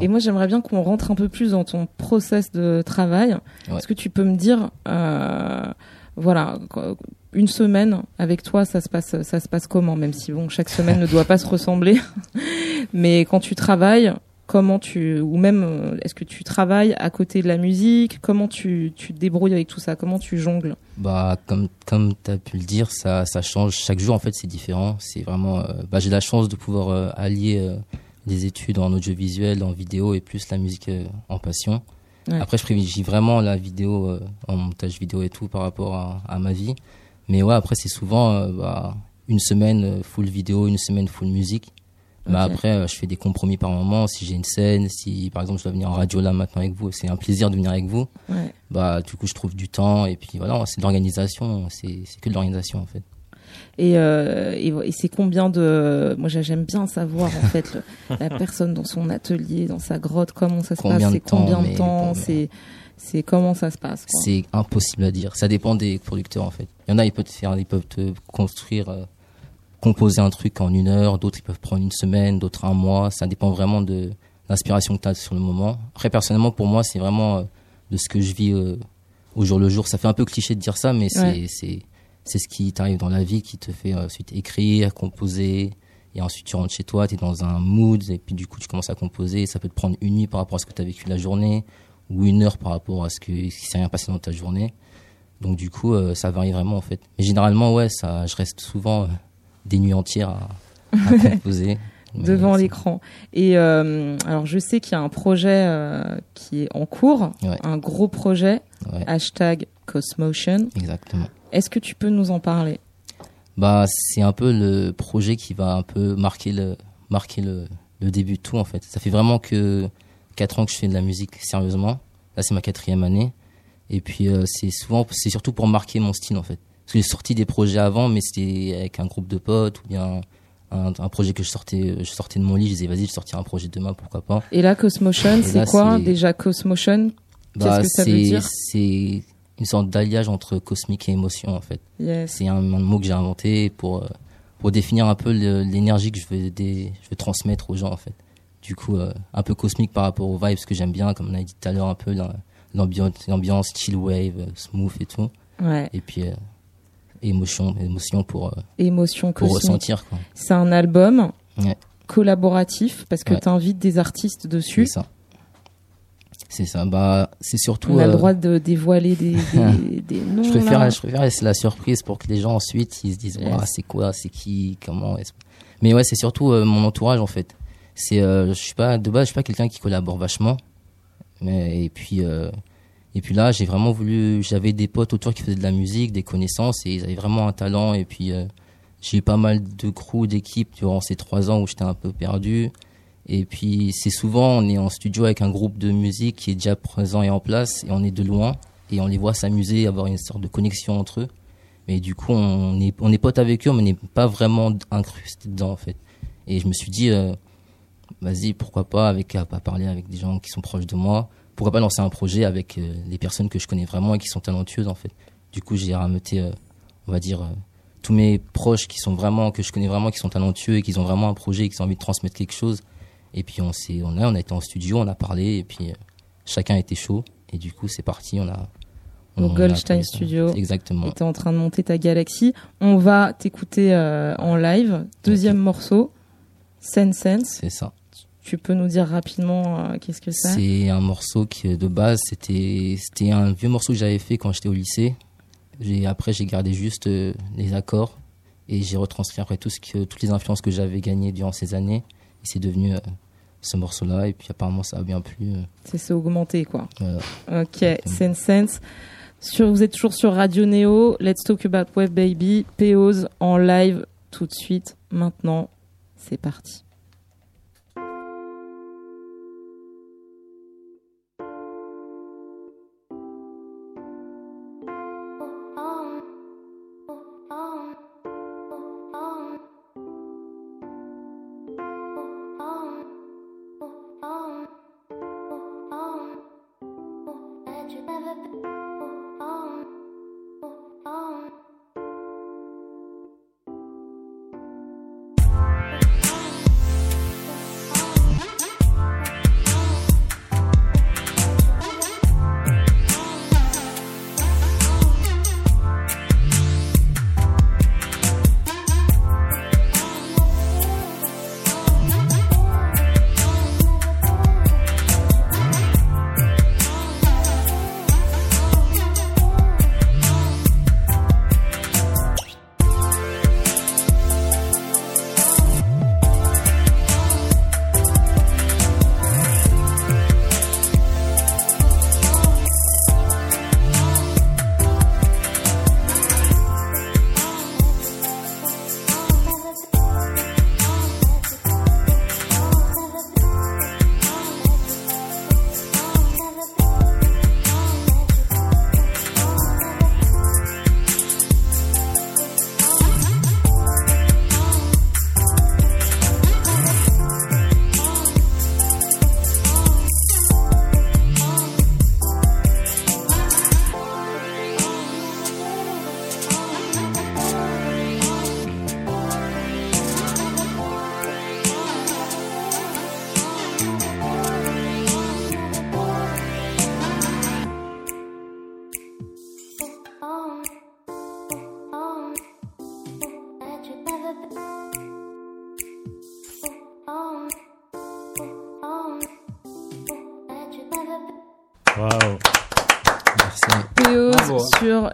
[SPEAKER 1] et moi, j'aimerais bien qu'on rentre un peu plus dans ton process de travail. Est-ce que tu peux me dire, euh, voilà, une semaine avec toi, ça se passe, ça se passe comment? Même si bon, chaque semaine ne doit pas se ressembler, mais quand tu travailles, comment tu ou même euh, est-ce que tu travailles à côté de la musique? Comment tu, tu te débrouilles avec tout ça? Comment tu jongles?
[SPEAKER 5] Bah comme comme tu as pu le dire ça ça change. Chaque jour en fait c'est différent. C'est vraiment euh, bah, j'ai la chance de pouvoir euh, allier des études en audiovisuel en vidéo et plus la musique en passion. Après je privilégie vraiment la vidéo en montage vidéo et tout par rapport à, à ma vie. Mais ouais après c'est souvent bah, une semaine full vidéo une semaine full musique mais après, euh, je fais des compromis par moment. Si j'ai une scène, si par exemple je dois venir en radio là maintenant avec vous, c'est un plaisir de venir avec vous. Ouais. Bah, du coup, je trouve du temps et puis voilà, c'est de l'organisation. C'est que de l'organisation en fait.
[SPEAKER 1] Et, euh, et, et c'est combien de. Moi, j'aime bien savoir en fait la personne dans son atelier, dans sa grotte, comment ça se passe, c'est combien de temps, c'est c'est comment ça se passe.
[SPEAKER 5] C'est impossible à dire. Ça dépend des producteurs en fait. Il y en a, ils peuvent te faire, ils peuvent te construire. Composer un truc en une heure, d'autres ils peuvent prendre une semaine, d'autres un mois. Ça dépend vraiment de l'inspiration que tu as sur le moment. Après, personnellement, pour moi, c'est vraiment euh, de ce que je vis euh, au jour le jour. Ça fait un peu cliché de dire ça, mais c'est c'est c'est ce qui t'arrive dans la vie qui te fait euh, ensuite écrire, composer. Et ensuite, tu rentres chez toi, tu es dans un mood, et puis du coup, tu commences à composer. Ça peut te prendre une nuit par rapport à ce que tu as vécu la journée, ou une heure par rapport à ce qui s'est rien passé dans ta journée. Donc du coup, ça varie vraiment en fait. Mais généralement, ouais, ça, je reste souvent des nuits entières à, composer.
[SPEAKER 1] devant l'écran. Et euh, alors je sais qu'il y a un projet euh, qui est en cours, un gros projet, hashtag Cosmotion.
[SPEAKER 5] Exactement.
[SPEAKER 1] Est-ce que tu peux nous en parler?
[SPEAKER 5] Bah c'est un peu le projet qui va un peu marquer le marquer le, le début de tout en fait. Ça fait vraiment que quatre ans que je fais de la musique sérieusement. Là c'est ma quatrième année. Et puis euh, c'est souvent c'est surtout pour marquer mon style en fait. Parce que j'ai sorti des projets avant, mais c'était avec un groupe de potes ou bien un, un, projet que je sortais, je sortais de mon lit. Je disais, vas-y, je sortirai un projet demain, pourquoi pas.
[SPEAKER 1] Et là, Cosmotion, c'est quoi déjà Cosmotion?
[SPEAKER 5] Bah, Qu'est-ce que ça veut dire? C'est une sorte d'alliage entre cosmique et émotion, en fait. C'est un, mot que j'ai inventé pour, euh, pour définir un peu l'énergie que je veux, des, je veux transmettre aux gens, en fait. du coup un peu cosmique par rapport aux vibes que j'aime bien, comme on a dit tout à l'heure, un peu l'ambiance, l'ambiance chill wave, smooth et tout.
[SPEAKER 1] Ouais.
[SPEAKER 5] Et puis émotion, émotion pour
[SPEAKER 1] émotion
[SPEAKER 5] pour ressentir.
[SPEAKER 1] C'est un album
[SPEAKER 5] ouais.
[SPEAKER 1] collaboratif parce que tu invites des artistes dessus.
[SPEAKER 5] C'est ça. C'est ça. Bah, c'est surtout.
[SPEAKER 1] On a le droit de dévoiler des, des, noms.
[SPEAKER 5] Je préfère, je préfère laisser la surprise pour que les gens ensuite ils se disent, c'est quoi, c'est qui, comment. Mais ouais, c'est surtout mon entourage en fait c'est euh, je suis pas de base je suis pas quelqu'un qui collabore vachement mais et puis euh, et puis là j'ai vraiment voulu j'avais des potes autour qui faisaient de la musique des connaissances et ils avaient vraiment un talent. Et puis euh, j'ai eu pas mal de crew d'équipes durant ces trois ans où j'étais un peu perdu. Et puis c'est souvent on est en studio avec un groupe de musique qui est déjà présent et en place et on est de loin et on les voit s'amuser avoir une sorte de connexion entre eux. Mais du coup on est on est potes avec eux mais on n'est pas vraiment incrusté dedans en fait. Et je me suis dit vas-y, pourquoi pas, avec, à, parler avec des gens qui sont proches de moi. Pourquoi pas lancer un projet avec euh, des personnes que je connais vraiment et qui sont talentueuses, en fait. Du coup, j'ai rameuté, euh, on va dire, euh, tous mes proches qui sont vraiment, que je connais vraiment, qui sont talentueux et qui ont vraiment un projet et qui ont envie de transmettre quelque chose. Et puis, on s'est, on a, on a été en studio, on a parlé, et puis, chacun était chaud. Et du coup, c'est parti, on a,
[SPEAKER 1] au Goldstein Studio.
[SPEAKER 5] Exactement.
[SPEAKER 1] Tu es en train de monter ta galaxie. On va t'écouter en live. Deuxième morceau, Sense Sense.
[SPEAKER 5] C'est ça.
[SPEAKER 1] Tu peux nous dire rapidement euh, qu'est-ce que c'est
[SPEAKER 5] C'est un morceau qui, de base, c'était c'était un vieux morceau que j'avais fait quand j'étais au lycée. Après, j'ai gardé juste euh, les accords et j'ai retranscrit après tout ce que, toutes les influences que j'avais gagnées durant ces années. Et c'est devenu euh, ce morceau-là. Et puis apparemment, ça a bien plu.
[SPEAKER 1] C'est augmenté, quoi.
[SPEAKER 5] Voilà.
[SPEAKER 1] Ok, Sense Sense. Sur, vous êtes toujours sur Radio Neo. Let's talk about Web Baby. POs en live tout de suite. Maintenant, c'est parti.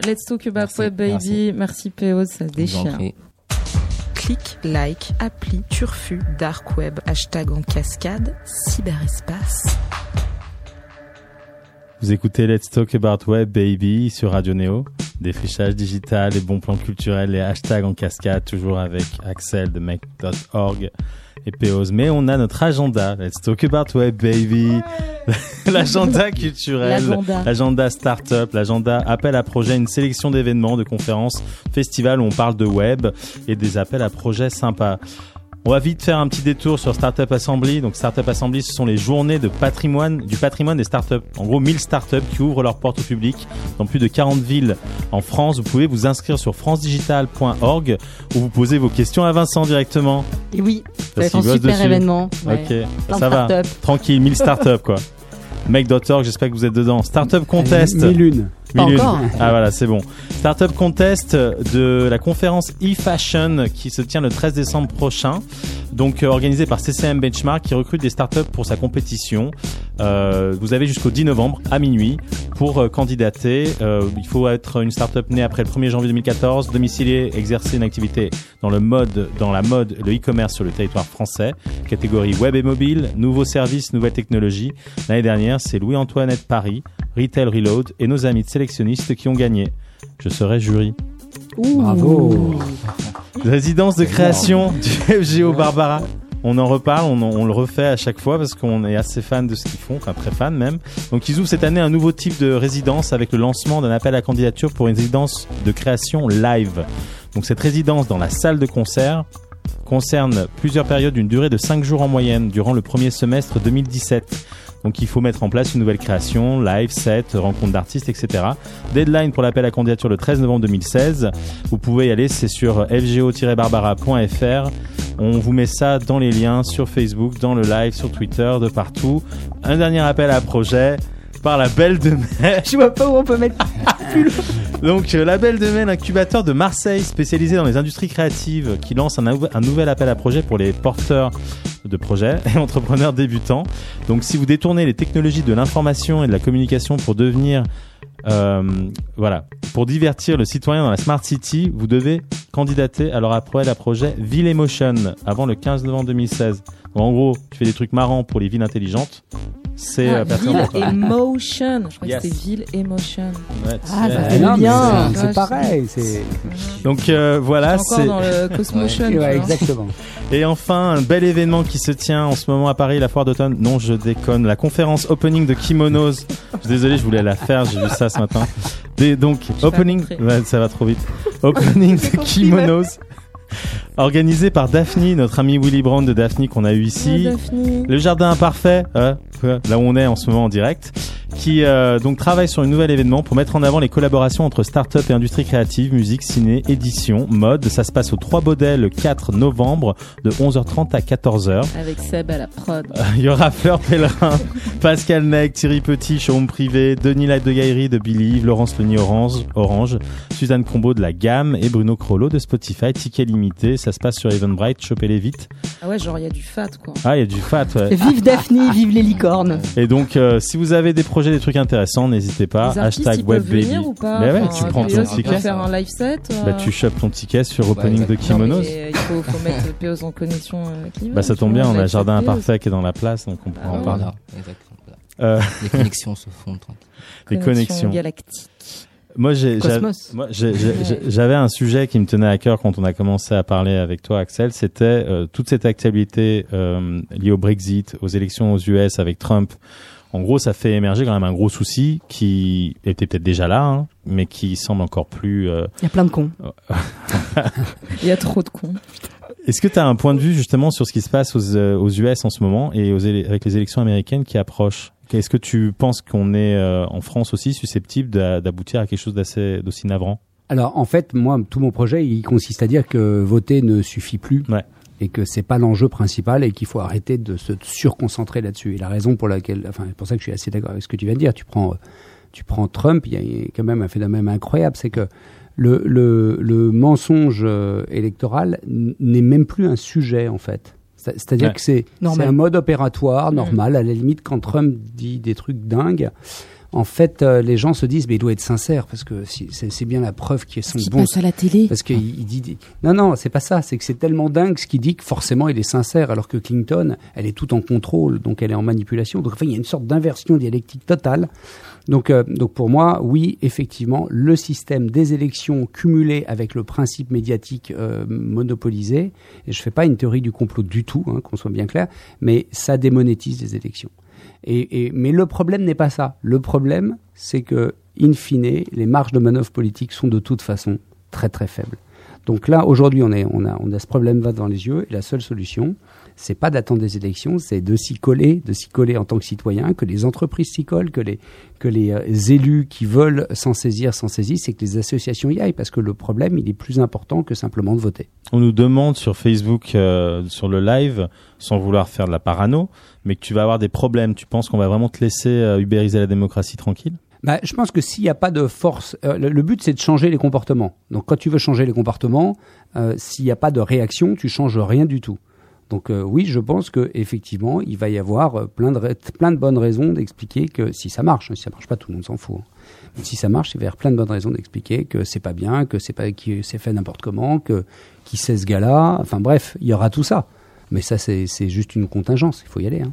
[SPEAKER 1] Let's Talk About Web Baby. Merci, PO, ça déchire. Clic, like, appli, turfu, dark web, hashtag en cascade, cyberespace.
[SPEAKER 2] Vous écoutez Let's Talk About Web Baby sur Radio Neo. Défrichage digital, les bons plans culturels, les hashtags en cascade, toujours avec Axel de make.org et POs. Mais on a notre agenda. Let's talk about web, baby. l'agenda culturel, l'agenda start-up, l'agenda appel à projet, une sélection d'événements, de conférences, festivals où on parle de web et des appels à projets sympas. On va vite faire un petit détour sur Startup Assembly. Donc Startup Assembly, ce sont les journées de patrimoine, du patrimoine des startups. En gros, 1000 startups qui ouvrent leurs portes au public dans plus de 40 villes en France. Vous pouvez vous inscrire sur francedigital.org où vous posez vos questions à Vincent directement.
[SPEAKER 6] Et oui, ça va être un super événement.
[SPEAKER 2] Ok, ça va. Tranquille, 1000 startups quoi. Make.org, j'espère que vous êtes dedans. Startup Contest.
[SPEAKER 3] Mille une.
[SPEAKER 2] Ah voilà, c'est bon. Startup Contest de la conférence e-fashion qui se tient le 13 décembre prochain. Donc euh, organisé par CCM Benchmark qui recrute des startups pour sa compétition. Euh, vous avez jusqu'au 10 novembre à minuit pour euh, candidater. Euh, il faut être une startup née après le 1er janvier 2014, domicilié, exercer une activité dans le mode, dans la mode, le e-commerce sur le territoire français. Catégorie web et mobile, nouveaux services, nouvelles technologies. L'année dernière, c'est Louis-Antoinette Paris, Retail Reload et nos amis de sélectionnistes qui ont gagné. Je serai jury.
[SPEAKER 3] Bravo.
[SPEAKER 2] Résidence de création du FGO Barbara. On en reparle, on, le refait à chaque fois parce qu'on est assez fan de ce qu'ils font, enfin très fan même. Donc ils ouvrent cette année un nouveau type de résidence avec le lancement d'un appel à candidature pour une résidence de création live. Donc cette résidence dans la salle de concert concerne plusieurs périodes d'une durée de 5 jours en moyenne durant le premier semestre 2017. Donc il faut mettre en place une nouvelle création, live, set, rencontre d'artistes, etc. Deadline pour l'appel à candidature le 13 novembre 2016. Vous pouvez y aller, c'est sur fgo-barbara.fr. On vous met ça dans les liens sur Facebook, dans le live, sur Twitter, de partout. Un dernier appel à projet par la Belle de Mai.
[SPEAKER 6] Je vois pas où on peut mettre
[SPEAKER 2] Donc euh, la Belle de Mai, l'incubateur de Marseille spécialisé dans les industries créatives qui lance un, un, nouvel appel à projet pour les porteurs de projets et entrepreneurs débutants. Donc si vous détournez les technologies de l'information et de la communication pour devenir euh, voilà, pour divertir le citoyen dans la Smart City, vous devez candidater à leur appel à projet Ville Emotion avant le 15 novembre 2016. en gros, tu fais des trucs marrants pour les villes intelligentes c'est
[SPEAKER 1] ah, Ville Emotion. Je crois que c'était Ville Emotion.
[SPEAKER 6] ah, ça fait bien.
[SPEAKER 3] C'est pareil.
[SPEAKER 2] Donc euh, voilà,
[SPEAKER 1] c'est dans le Cosmotion.
[SPEAKER 3] ouais, exactement.
[SPEAKER 2] Et enfin, un bel événement qui se tient en ce moment à Paris, la foire d'automne. Non, je déconne. La conférence opening de Kimonos. je suis désolé, je voulais la faire. J'ai vu ça ce matin. donc, opening. Ouais, ça va trop vite. Opening de Kimonos. Organisé par Daphne, notre ami Willy Brown de Daphne qu'on a eu ici. le jardin imparfait, hein, là où on est en ce moment en direct qui euh, donc travaille sur un nouvel événement pour mettre en avant les collaborations entre start-up et industrie créative, musique, ciné, édition, mode. Ça se passe au 3 Baudets le 4 novembre de 11h30 à 14h.
[SPEAKER 1] Avec Seb à la prod.
[SPEAKER 2] Il y aura Fleur Pellerin, Pascal Nec, Thierry Petit, Showroom Privé, Denis Light de Gaillerie de Believe, Laurence Leni Orange, Orange, Suzanne Combo de La Gamme et Bruno Crollo de Spotify. Ticket limité, ça se passe sur Eventbrite, chopez-les vite.
[SPEAKER 1] Ah ouais, genre il y a du fat quoi.
[SPEAKER 2] Ah, il y a du fat, ouais.
[SPEAKER 6] Vive Daphne, vive les licornes.
[SPEAKER 2] Et donc, euh, si vous avez des projets des trucs intéressants, n'hésitez pas.
[SPEAKER 1] Hashtag WebBaby.
[SPEAKER 2] Mais ouais, tu prends ton ticket.
[SPEAKER 1] faire un live set.
[SPEAKER 2] Bah, tu chopes ton ticket sur opening de Kimonos.
[SPEAKER 1] il faut, faut mettre POS en connexion
[SPEAKER 2] euh, Bah, ça tombe bien, on a Jardin Imparfait qui est dans la place, donc on peut en parler.
[SPEAKER 5] Euh... Les connexions se font tranquille.
[SPEAKER 2] Les connexions.
[SPEAKER 1] galactiques.
[SPEAKER 2] Moi, j'avais un sujet qui me tenait à cœur quand on a commencé à parler avec toi, Axel. C'était euh, toute cette actualité euh, liée au Brexit, aux élections aux US avec Trump, en gros, ça fait émerger quand même un gros souci qui était peut-être déjà là, hein, mais qui semble encore plus.
[SPEAKER 6] Euh, Il y a plein de cons.
[SPEAKER 1] Il y a trop de cons.
[SPEAKER 2] Est-ce que tu as un point de vue justement sur ce qui se passe aux, euh, aux US en ce moment et aux avec les élections américaines qui approchent? Est-ce que tu penses qu'on est euh, en France aussi susceptible d'aboutir à quelque chose d'assez d'aussi navrant?
[SPEAKER 3] Alors en fait, moi, tout mon projet, il consiste à dire que voter ne suffit plus.
[SPEAKER 2] Ouais
[SPEAKER 3] et que c'est pas l'enjeu principal et qu'il faut arrêter de se surconcentrer là-dessus. Et la raison pour laquelle, enfin, c'est pour ça que je suis assez d'accord avec ce que tu viens de dire. Tu prends, tu prends Trump, il y a quand même un phénomène incroyable, c'est que le, le, le mensonge euh, électoral n'est même plus un sujet en fait. C'est-à-dire que c'est un mode opératoire normal. À la limite, quand Trump dit des trucs dingues, en fait, euh, les gens se disent, mais il doit être sincère parce que c'est bien la preuve qu'il son bon.
[SPEAKER 6] passe à la télé.
[SPEAKER 3] Parce qu'il dit, non, non, c'est pas ça. C'est que c'est tellement dingue ce qu'il dit que forcément il est sincère, alors que Clinton, elle est tout en contrôle, donc elle est en manipulation. Donc enfin, il y a une sorte d'inversion dialectique totale. Donc, euh, donc pour moi, oui, effectivement, le système des élections cumulé avec le principe médiatique euh, monopolisé, et je fais pas une théorie du complot du tout, hein, qu'on soit bien clair, mais ça démonétise les élections. Et, mais le problème n'est pas ça. Le problème, c'est que, in fine, les marges de manœuvre politique sont de toute façon très très faibles. Donc là, aujourd'hui, on, est, on, a, on a ce problème va devant les yeux et la seule solution, c'est pas d'attendre des élections, c'est de s'y coller, de s'y coller en tant que citoyen, que les entreprises s'y collent, que les, que les euh, élus qui veulent s'en saisir s'en saisissent et que les associations y aillent parce que le problème, il est plus important que simplement de voter.
[SPEAKER 2] On nous demande sur Facebook, euh, sur le live, sans vouloir faire de la parano, mais que tu vas avoir des problèmes. Tu penses qu'on va vraiment te laisser euh, ubériser la démocratie tranquille?
[SPEAKER 3] Bah, je pense que s'il n'y a pas de force, le, but c'est de changer les comportements. Donc quand tu veux changer les comportements, s'il n'y a pas de réaction, tu changes rien du tout. Donc euh, oui, je pense que effectivement, il va y avoir euh, plein de plein de bonnes raisons d'expliquer que si ça marche, si ça marche pas, tout le monde s'en fout. Hein. Mais si ça marche, il va y avoir plein de bonnes raisons d'expliquer que c'est pas bien, que c'est pas qui c'est fait n'importe comment, que qui sait ce gars-là. Enfin bref, il y aura tout ça. Mais ça, c'est juste une contingence. Il faut y aller. Hein.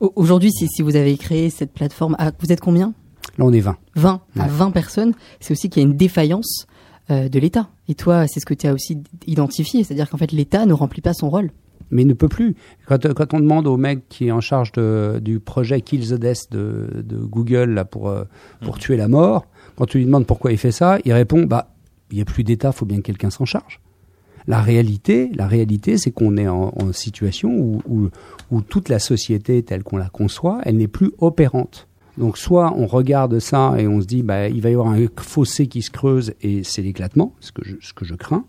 [SPEAKER 6] Aujourd'hui, si, si vous avez créé cette plateforme, ah, vous êtes combien?
[SPEAKER 3] Là, on est 20.
[SPEAKER 6] 20 à 20 personnes. C'est aussi qu'il y a une défaillance euh, de l'État. Et toi, c'est ce que tu as aussi identifié, c'est-à-dire qu'en fait, l'État ne remplit pas son rôle
[SPEAKER 3] mais il ne peut plus. Quand, quand, on demande au mec qui est en charge de, du projet Kill the Death de, de Google là, pour, euh, pour mmh. tuer la mort, quand tu lui demandes pourquoi il fait ça, il répond bah il n'y a plus d'État, faut bien que quelqu'un s'en charge. La réalité, la réalité, c'est qu'on est en, en situation où, où, où, toute la société telle qu'on la conçoit, elle n'est plus opérante. Donc soit on regarde ça et on se dit bah il va y avoir un fossé qui se creuse et c'est l'éclatement, ce que je, ce que je crains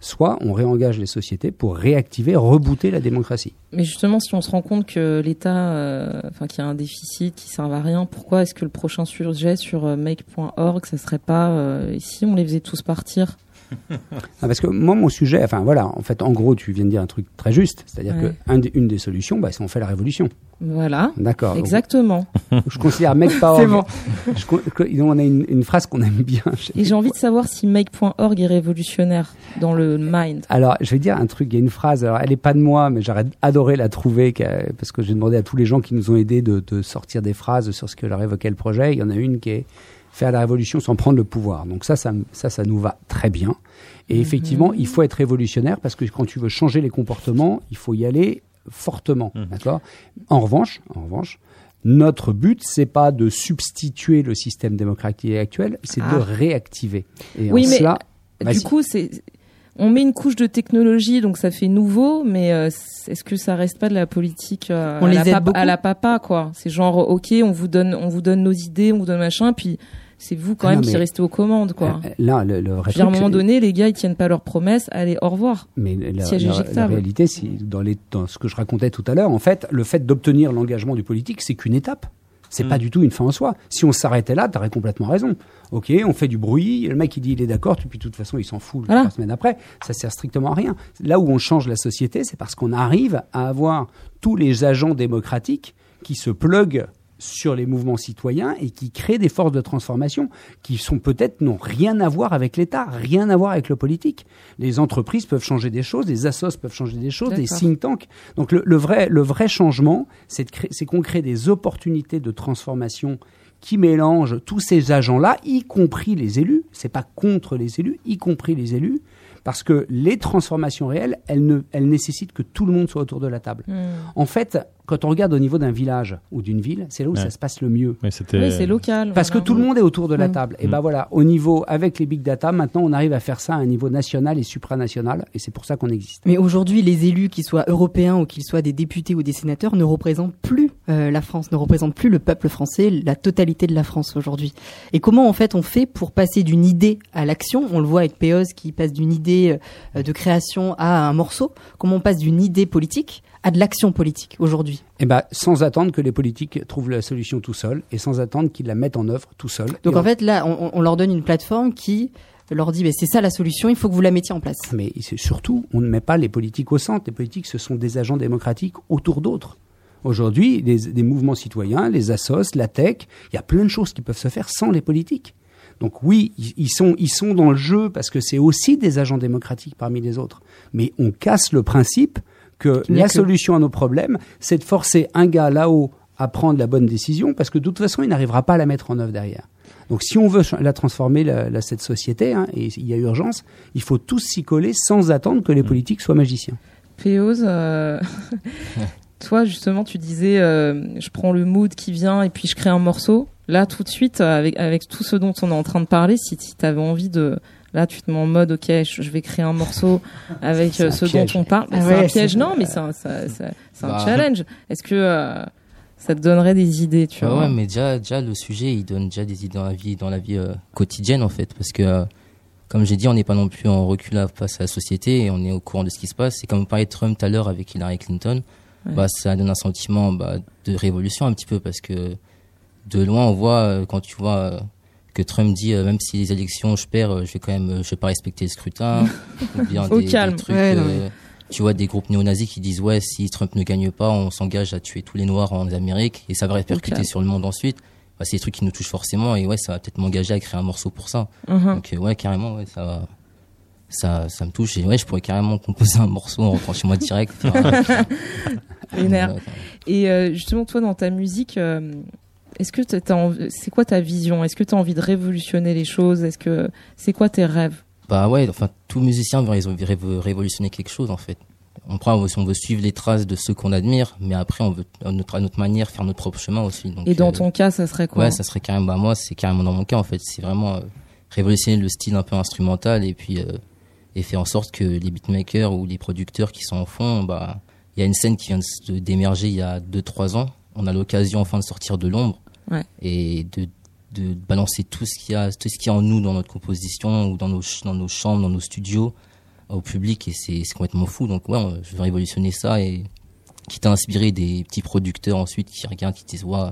[SPEAKER 3] soit on réengage les sociétés pour réactiver, rebooter la démocratie.
[SPEAKER 1] Mais justement, si on se rend compte que l'État, euh, qu'il y a un déficit qui ne sert à rien, pourquoi est-ce que le prochain sujet sur euh, make.org, ça serait pas euh, si on les faisait tous partir?
[SPEAKER 3] Ah, parce que moi, mon sujet, enfin voilà, en fait, en gros, tu viens de dire un truc très juste, c'est-à-dire qu'une des solutions, bah, c'est on fait la révolution.
[SPEAKER 1] Voilà.
[SPEAKER 3] D'accord.
[SPEAKER 1] Exactement.
[SPEAKER 3] Je considère make.org. c'est bon. on a une, phrase qu'on aime bien.
[SPEAKER 1] Et j'ai envie de savoir si make.org est révolutionnaire dans le mind.
[SPEAKER 3] Alors, je vais dire un truc. Il y a une phrase. Alors, elle est pas de moi, mais j'aurais adoré la trouver parce que j'ai demandé à tous les gens qui nous ont aidés de, de sortir des phrases sur ce que leur évoquait le projet. Il y en a une qui est faire la révolution sans prendre le pouvoir. Donc ça, ça, ça, ça nous va très bien. Et mhm. effectivement, il faut être révolutionnaire parce que quand tu veux changer les comportements, il faut y aller fortement, mhm. d'accord? En revanche, en revanche, notre but, c'est pas de substituer le système démocratique actuel, c'est de ah. réactiver.
[SPEAKER 1] Et oui, mais bah, du coup, c'est on met une couche de technologie, donc ça fait nouveau, mais euh, est-ce que ça reste pas de la politique euh, on à, les la à, la papa, quoi? C'est genre, ok, on vous donne, on vous donne nos idées, on vous donne machin, puis c'est vous quand ah même qui restez aux commandes, quoi.
[SPEAKER 3] Euh, là, le, le
[SPEAKER 1] à un moment donné, les gars, ils tiennent pas leurs promesses. Allez, au revoir.
[SPEAKER 3] Mais la, la réalité, c'est dans, les, dans ce que je racontais tout à l'heure, en fait, le fait d'obtenir l'engagement du politique, c'est qu'une étape. C'est pas mm. du tout une fin en soi. Si on s'arrêtait là, tu aurais complètement raison. Ok, on fait du bruit, le mec il dit il est d'accord, puis de toute façon il s'en fout la semaine après. Ça sert strictement à rien. Là où on change la société, c'est parce qu'on arrive à avoir tous les agents démocratiques qui se pluguent sur les mouvements citoyens et qui créent des forces de transformation qui sont peut-être n'ont rien à voir avec l'État, rien à voir avec le politique. Les entreprises peuvent changer des choses, les assos peuvent changer des choses, des think tanks. Donc le, vrai, le vrai changement, c'est qu'on crée des opportunités de transformation qui mélangent tous ces agents-là, y compris les élus. C'est pas contre les élus, y compris les élus parce que les transformations réelles, elles, ne, elles nécessitent que tout le monde soit autour de la table. Hmm. En fait, quand on regarde au niveau d'un village ou d'une ville, c'est là où ça se passe le mieux.
[SPEAKER 1] oui, c'est local.
[SPEAKER 3] Parce que tout le monde est autour de la table. Et ben voilà, au niveau, avec les big data, maintenant on arrive à faire ça à un niveau national et supranational, et c'est pour ça qu'on existe.
[SPEAKER 6] Mais aujourd'hui, les élus, qu'ils soient européens ou qu'ils soient des députés ou des sénateurs, ne représentent plus euh, la France, ne représentent plus le peuple français, la totalité de la France aujourd'hui. Et comment en fait on fait pour passer d'une idée à l'action? On le voit avec Péos qui passe d'une idée euh, de création à un morceau. Comment on passe d'une idée politique à de l'action politique aujourd'hui
[SPEAKER 3] Eh ben, sans attendre que les politiques trouvent la solution tout seuls et sans attendre qu'ils la mettent en œuvre tout seuls.
[SPEAKER 6] Donc en fait, là, on, leur donne une plateforme qui leur dit, c'est ça la solution, il faut que vous la mettiez en place.
[SPEAKER 3] Mais surtout, on ne met pas les politiques au centre. Les politiques, ce sont des agents démocratiques autour d'autres. Aujourd'hui, des mouvements citoyens, les assos, la tech, il y a plein de choses qui peuvent se faire sans les politiques. Donc oui, ils sont, ils sont dans le jeu parce que c'est aussi des agents démocratiques parmi les autres. Mais on casse le principe que la solution à nos problèmes, c'est de forcer un gars là-haut à prendre la bonne décision, parce que de toute façon, il n'arrivera pas à la mettre en œuvre derrière. Donc si on veut la transformer, la, cette société, hein, et il y a urgence, il faut tous s'y coller sans attendre que les mm. politiques soient magiciens.
[SPEAKER 1] Péose, euh, toi justement, tu disais, euh, je prends le mood qui vient et puis je crée un morceau. Là, tout de suite, avec, avec tout ce dont on est en train de parler, si, si tu avais envie de Là, tu te mets en mode, ok, je, vais créer un morceau avec ce dont on parle. Ah c'est un piège, non, mais c'est un, bah. challenge. Est-ce que ça te donnerait des idées, tu vois?
[SPEAKER 5] Ouais, mais déjà, déjà le sujet, il donne déjà des idées dans la vie, dans la vie quotidienne en fait, parce que comme j'ai dit, on n'est pas non plus en recul face à la société et on est au courant de ce qui se passe. Et comme vous parliez de Trump tout à l'heure avec Hillary Clinton, bah, ça donne un sentiment bah, de révolution un petit peu parce que de loin, on voit, euh, quand tu vois euh, que Trump dit, euh, même si les élections, je perds, je vais quand même, je vais pas respecter le scrutin.
[SPEAKER 1] ou bien au calme. trucs,
[SPEAKER 5] tu vois des groupes néo-nazis qui disent, ouais, si Trump ne gagne pas, on s'engage à tuer tous les Noirs en Amérique et ça va répercuter sur le monde ensuite. Bah, c'est des trucs qui nous touchent forcément et ouais, ça va peut-être m'engager à créer un morceau pour ça. Uh-huh. Donc ouais, carrément, ouais, ça ça, ça me touche et ouais, je pourrais carrément composer un morceau en rentrant chez moi direct.
[SPEAKER 1] et euh, justement, toi, dans ta musique, euh, est-ce que c'est quoi ta vision? Est-ce que tu as envie de révolutionner les choses? Est-ce que c'est quoi tes rêves?
[SPEAKER 5] Bah ouais, enfin, tout musicien veut révolutionner quelque chose en fait on prend, on veut suivre les traces de ceux qu'on admire, mais après, on veut, à notre, notre manière, faire notre propre chemin aussi.
[SPEAKER 1] et dans euh, ton cas, ça serait quoi?
[SPEAKER 5] Ouais, ça serait carrément, bah, moi, c'est carrément dans mon cas, en fait. C'est vraiment euh, révolutionner le style un peu instrumental et puis, euh, et faire en sorte que les beatmakers ou les producteurs qui sont en fond, bah, il y a une scène qui vient d'émerger il y a 2-3 ans. On a l'occasion enfin de sortir de l'ombre et de, de balancer tout ce qu'il y a, tout ce qu'il y a en nous dans notre composition ou dans nos, dans nos chambres, dans nos studios au public et c'est complètement fou. Donc ouais, je vais révolutionner ça et qui t'a inspiré des petits producteurs ensuite qui regardent, qui disent ouais,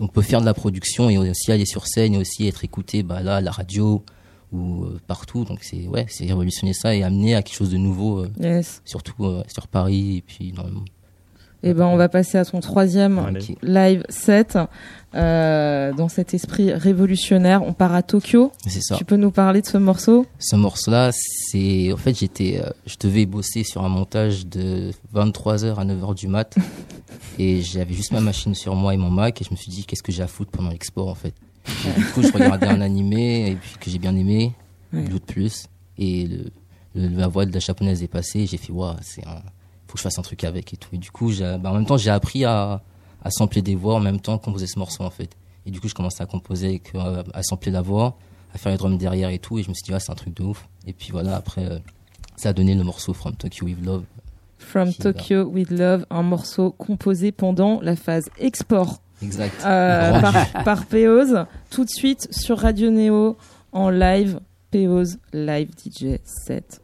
[SPEAKER 5] on peut faire de la production et aussi aller sur scène et aussi être écouté bah là à la radio ou euh, partout. Donc c'est ouais, c'est révolutionner ça et amener à quelque chose de nouveau, euh, surtout euh, sur Paris et puis dans le monde.
[SPEAKER 1] Eh ben, on va passer à ton troisième live set. Euh, dans cet esprit révolutionnaire, on part à Tokyo.
[SPEAKER 5] C'est ça.
[SPEAKER 1] Tu peux nous parler de ce morceau?
[SPEAKER 5] Ce morceau-là, c'est en fait j'étais, euh, je devais bosser sur un montage de 23h à 9h du mat, et j'avais juste ma machine sur moi et mon Mac, et je me suis dit qu'est-ce que j'ai à foutre pendant l'export en fait? du coup, je regardais un animé et puis que j'ai bien aimé, ouais. de plus, et la voix de la japonaise est passée, et j'ai fait waouh, c'est un faut que je fasse un truc avec et tout. Et du coup, bah, en même temps, j'ai appris à, à sampler des voix en même temps composer ce morceau en fait. Et du coup, je commençais à composer, euh, à sampler la voix, à faire les drums derrière et tout. Et je me suis dit, ah, c'est un truc de ouf. Et puis voilà, après, euh, ça a donné le morceau From Tokyo with Love.
[SPEAKER 1] From Tokyo with Love, un morceau composé pendant la phase export.
[SPEAKER 5] Exact.
[SPEAKER 1] Euh, par, par Peoz. Tout de suite sur Radio Neo en live. Peoz Live DJ 7.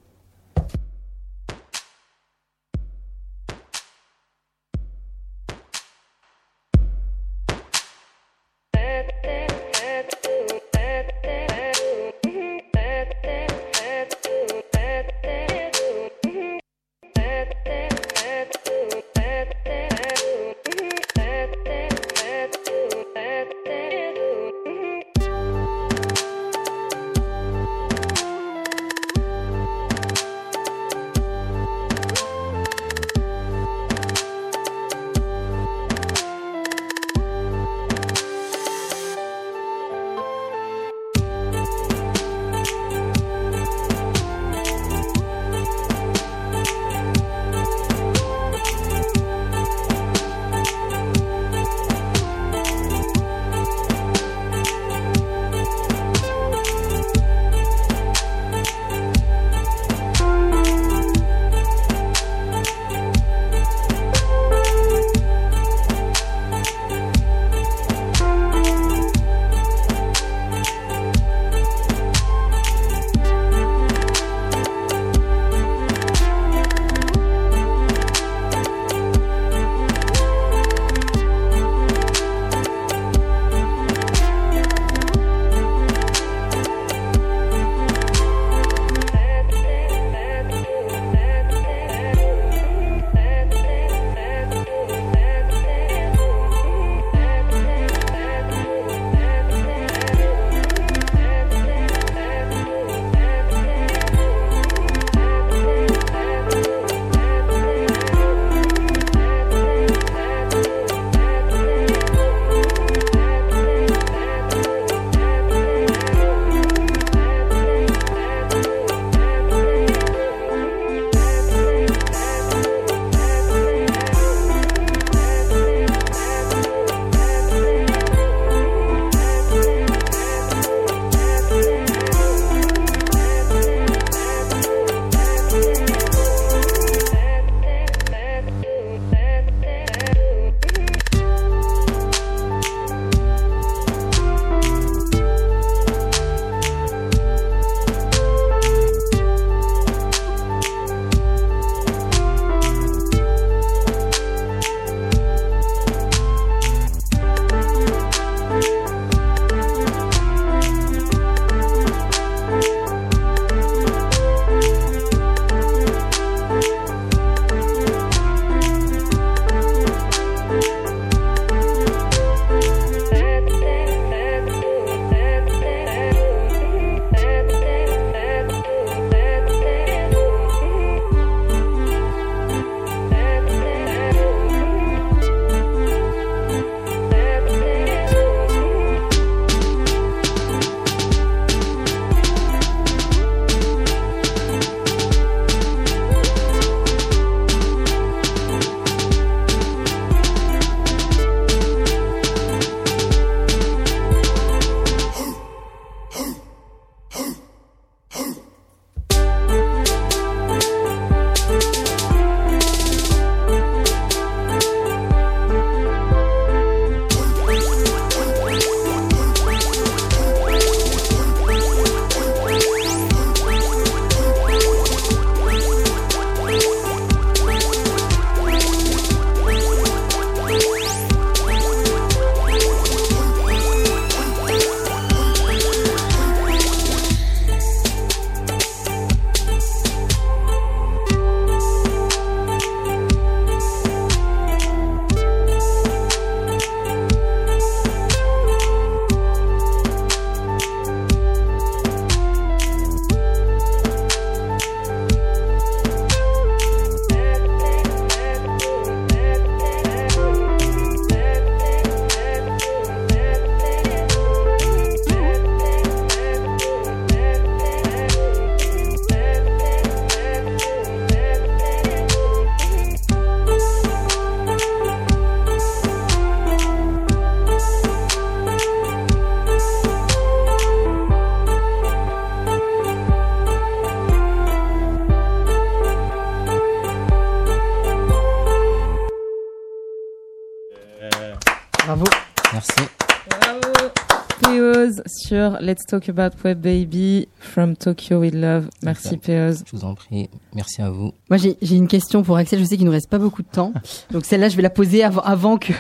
[SPEAKER 1] Sur Let's Talk About Web Baby from Tokyo with Love. Merci Peoz.
[SPEAKER 5] Je vous en prie. Merci à vous.
[SPEAKER 6] Moi, j'ai une question pour Axel. Je sais qu'il nous reste pas beaucoup de temps. Donc celle-là, je vais la poser avant, avant que,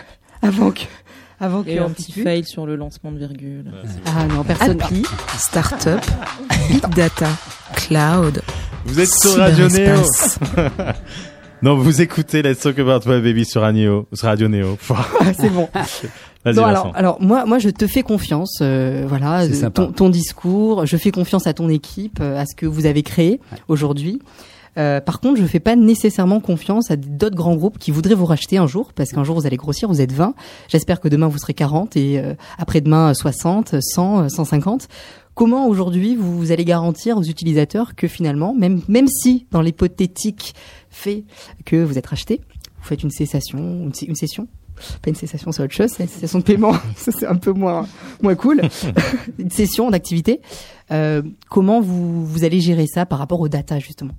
[SPEAKER 6] avant que, avant
[SPEAKER 1] que. un petit fail sur le lancement de virgule.
[SPEAKER 6] Ah non, personne.
[SPEAKER 4] Happy, Startup, Big Data, Cloud.
[SPEAKER 2] Vous êtes sur Radio Néo. non, vous écoutez Let's Talk About Web Baby sur Radio, sur Radio Néo.
[SPEAKER 6] C'est bon. Non, alors, alors moi, moi, je te fais confiance. Euh, voilà, ton, ton, discours. Je fais confiance à ton équipe, euh, à ce que vous avez créé aujourd'hui. Euh, par contre, je fais pas nécessairement confiance à d'autres grands groupes qui voudraient vous racheter un jour, parce qu'un jour vous allez grossir, vous êtes 20. J'espère que demain vous serez 40 et euh, après-demain 60, 100, 150. Comment aujourd'hui vous, vous, allez garantir aux utilisateurs que finalement, même même si dans l'hypothétique fait que vous êtes racheté, vous faites une cessation, une, une session, pas une cessation, c'est autre chose, c'est une cessation de paiement, ça c'est un peu moins moins cool, une session d'activité. Euh, comment vous vous allez gérer ça par rapport aux data justement?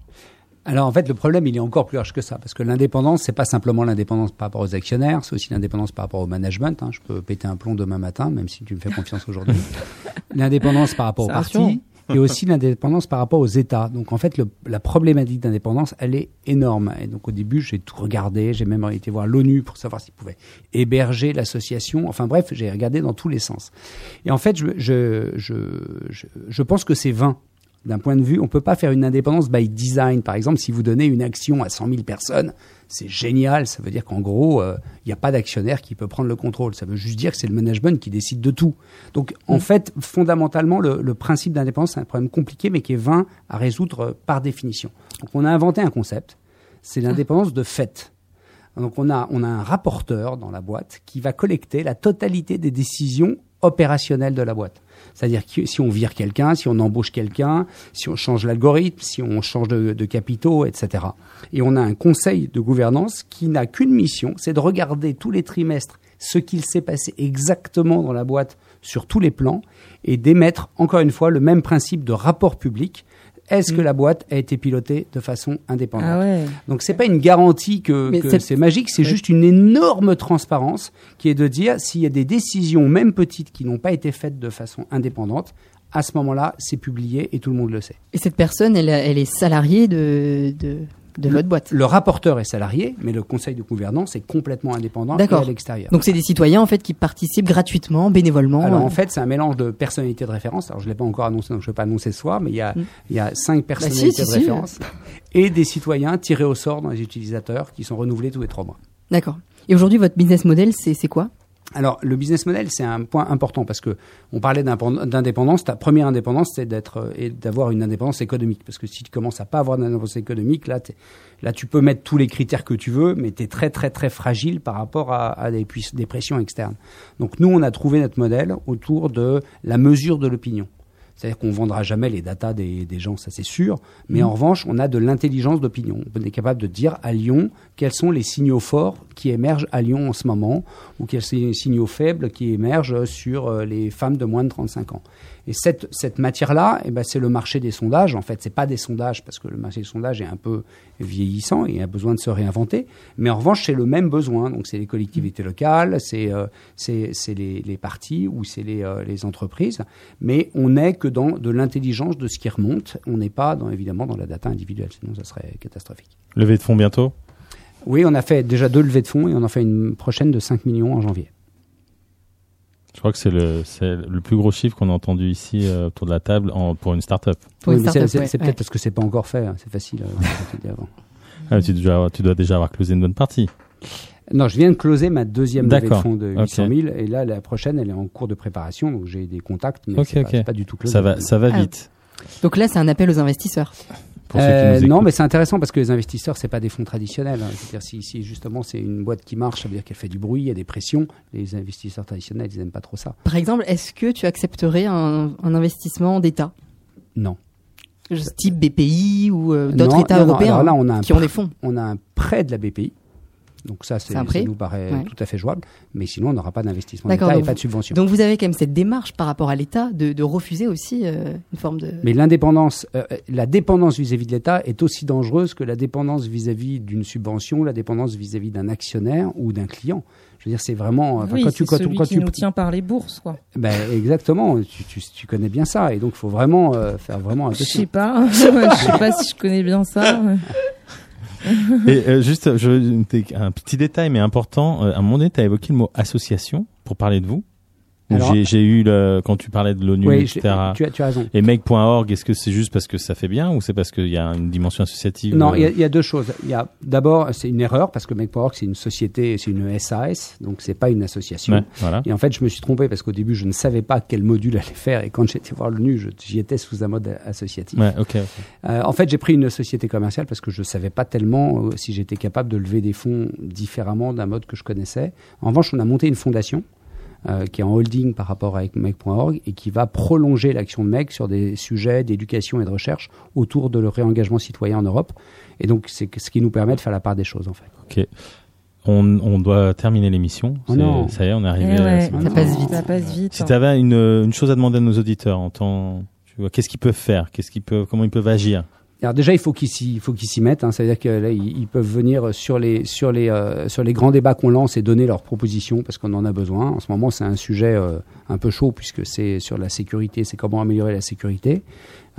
[SPEAKER 3] Alors en fait, le problème, il est encore plus large que ça, parce que l'indépendance, c'est pas simplement l'indépendance par rapport aux actionnaires, c'est aussi l'indépendance par rapport au management. Hein. Je peux péter un plomb demain matin, même si tu me fais confiance aujourd'hui. l'indépendance par rapport aux partis et aussi l'indépendance par rapport aux États. Donc en fait, la problématique d'indépendance, elle est énorme. Et donc au début, j'ai tout regardé, j'ai même été voir l'ONU pour savoir s'ils pouvaient héberger l'association. Enfin bref, j'ai regardé dans tous les sens. Et en fait, je, je, je, je pense que c'est vain d'un point de vue, on peut pas faire une indépendance by design. Par exemple, si vous donnez une action à 100 000 personnes, c'est génial. Ça veut dire qu'en gros, il euh, n'y a pas d'actionnaire qui peut prendre le contrôle. Ça veut juste dire que c'est le management qui décide de tout. Donc, en mm. fait, fondamentalement, le, le principe d'indépendance, c'est un problème compliqué, mais qui est vain à résoudre euh, par définition. Donc, on a inventé un concept. C'est l'indépendance de fait. Donc, on a, on a un rapporteur dans la boîte qui va collecter la totalité des décisions opérationnelles de la boîte. C'est-à-dire si on vire quelqu'un, si on embauche quelqu'un, si on change l'algorithme, si on change de, de, capitaux, etc. Et on a un conseil de gouvernance qui n'a qu'une mission, c'est de regarder tous les trimestres ce qu'il s'est passé exactement dans la boîte sur tous les plans et d'émettre encore une fois le même principe de rapport public est-ce que mm. la boîte a été pilotée de façon indépendante ah ouais. Donc c'est pas une garantie que, c'est magique, c'est juste une énorme transparence qui est de dire s'il y a des décisions, même petites, qui n'ont pas été faites de façon indépendante, à ce moment-là, c'est publié et tout le monde le sait.
[SPEAKER 6] Et cette personne, elle, elle est salariée de, de de votre boîte.
[SPEAKER 3] Le rapporteur est salarié, mais le conseil de gouvernance est complètement indépendant et à l'extérieur.
[SPEAKER 6] Donc c'est des citoyens en fait qui participent gratuitement, bénévolement.
[SPEAKER 3] Alors en fait, c'est un mélange de personnalités de référence. Alors je l'ai pas encore annoncé, donc je vais pas annoncer ce soir, mais il y a mm. il y a cinq bah, personnalités de référence et des citoyens tirés au sort dans les utilisateurs qui sont renouvelés tous les trois mois.
[SPEAKER 6] D'accord. Et aujourd'hui, votre business model, c'est quoi?
[SPEAKER 3] Alors, le business model, c'est un point important parce que on parlait d'indépendance. Ta première indépendance, c'est d'être euh, et d'avoir une indépendance économique. Parce que si tu commences à pas avoir d'indépendance économique, là, là, tu peux mettre tous les critères que tu veux, mais tu es très, très, très fragile par rapport à, des, des pressions externes. Donc, nous, on a trouvé notre modèle autour de la mesure de l'opinion. C'est-à-dire qu'on vendra jamais les datas des, des gens, ça c'est sûr. Mais mmh. en revanche, on a de l'intelligence d'opinion. On est capable de dire à Lyon quels sont les signaux forts qui émergent à Lyon en ce moment, ou quels sont les signaux faibles qui émergent sur euh, les femmes de moins de 35 ans. Et cette, cette matière-là, eh ben, c'est le marché des sondages. En fait, c'est pas des sondages parce que le marché des sondages est un peu vieillissant et a besoin de se réinventer. Mais en revanche, c'est le même besoin. Donc, c'est les collectivités locales, c'est euh, c'est les, les partis ou c'est les, euh, les entreprises. Mais on n'est que dans de l'intelligence de ce qui remonte. On n'est pas, dans, évidemment, dans la data individuelle. Sinon, ça serait catastrophique.
[SPEAKER 2] Levée de fonds bientôt?
[SPEAKER 3] Oui, on a fait déjà deux levées de fonds et on en fait une prochaine de 5 millions en janvier.
[SPEAKER 2] Je crois que c'est le, le plus gros chiffre qu'on a entendu ici euh, autour de la table en, pour une start-up.
[SPEAKER 3] Oui, c'est peut-être parce que c'est pas encore fait, hein, c'est facile. Euh,
[SPEAKER 2] ah, tu, dois, tu dois déjà avoir closé une bonne partie.
[SPEAKER 3] Non, je viens de closer ma deuxième levée de fonds de 800 000 et là la prochaine elle est en cours de préparation donc j'ai des contacts mais c'est pas, pas, du tout closé.
[SPEAKER 2] Ça va, ça va ah. vite.
[SPEAKER 6] Donc là c'est un appel aux investisseurs.
[SPEAKER 3] Euh, non, mais c'est intéressant parce que les investisseurs, c'est pas des fonds traditionnels. Hein. C'est-à-dire si, si, justement c'est une boîte qui marche, ça veut dire qu'elle fait du bruit, il y a des pressions. Les investisseurs traditionnels, ils n'aiment pas trop ça.
[SPEAKER 6] Par exemple, est-ce que tu accepterais un, un investissement d'État?
[SPEAKER 3] Non.
[SPEAKER 6] Type BPI ou euh, d'autres États européens
[SPEAKER 3] là, on a
[SPEAKER 6] qui ont des fonds.
[SPEAKER 3] On a un prêt de la BPI Donc ça, ça nous paraît tout à fait jouable. Mais sinon, on n'aura pas d'investissement d'État et pas de subvention.
[SPEAKER 6] Donc vous avez quand même cette démarche par rapport à l'État de, de, refuser aussi euh, une forme de.
[SPEAKER 3] Mais l'indépendance, euh, la dépendance vis-à-vis de l'État est aussi dangereuse que la dépendance vis-à-vis d'une subvention, la dépendance vis-à-vis d'un actionnaire ou d'un client. Je veux dire, c'est vraiment.
[SPEAKER 1] Oui, quand tu, quand, celui quand qui tu... nous tient par les bourses, quoi.
[SPEAKER 3] Ben, exactement. Tu, tu, tu connais bien ça, et donc il faut vraiment euh, faire vraiment.
[SPEAKER 1] Je sais pas. je sais pas si je connais bien ça.
[SPEAKER 2] et euh, juste, je, un petit détail mais important. Euh, à un moment donné, tu as évoqué le mot association pour parler de vous. J'ai eu le, quand tu parlais de l'ONU, etc.
[SPEAKER 3] Tu as, tu as raison.
[SPEAKER 2] Et make.org, est-ce que c'est juste parce que ça fait bien ou c'est parce qu'il y a une dimension associative
[SPEAKER 3] Non, il y, a deux choses. Il y a d'abord, c'est une erreur parce que make.org c'est une société, c'est une SAS, donc c'est pas une association. voilà. Et en fait, je me suis trompé parce qu'au début, je ne savais pas quel module allait faire et quand j'étais voir l'ONU, j'y étais sous un mode associatif.
[SPEAKER 2] Ouais.
[SPEAKER 3] Euh, en fait, j'ai pris une société commerciale parce que je savais pas tellement euh, si j'étais capable de lever des fonds différemment d'un mode que je connaissais. En revanche, on a monté une fondation euh, qui est en holding par rapport avec MEC.org et qui va prolonger l'action de MEC sur des sujets d'éducation et de recherche autour de le réengagement citoyen en Europe. Et donc, c'est ce qui nous permet de faire la part des choses, en fait.
[SPEAKER 2] Ok. On, on doit terminer l'émission.
[SPEAKER 3] Oh
[SPEAKER 2] ça y est, on est arrivé.
[SPEAKER 1] Eh à ça passe vite. Ça passe vite.
[SPEAKER 2] Si tu avais une, une, chose à demander à nos auditeurs, en temps, tu vois, qu'est-ce qu'ils peuvent faire, qu'est-ce qu'ils peuvent, comment ils peuvent agir?
[SPEAKER 3] Alors déjà, il faut qu'ils s'y, faut mettent. Hein. C'est-à-dire que ils, peuvent venir euh, sur les grands débats qu'on lance et donner leurs propositions parce qu'on en a besoin. En ce moment, c'est un sujet euh, un peu chaud puisque c'est sur la sécurité, c'est comment améliorer la sécurité.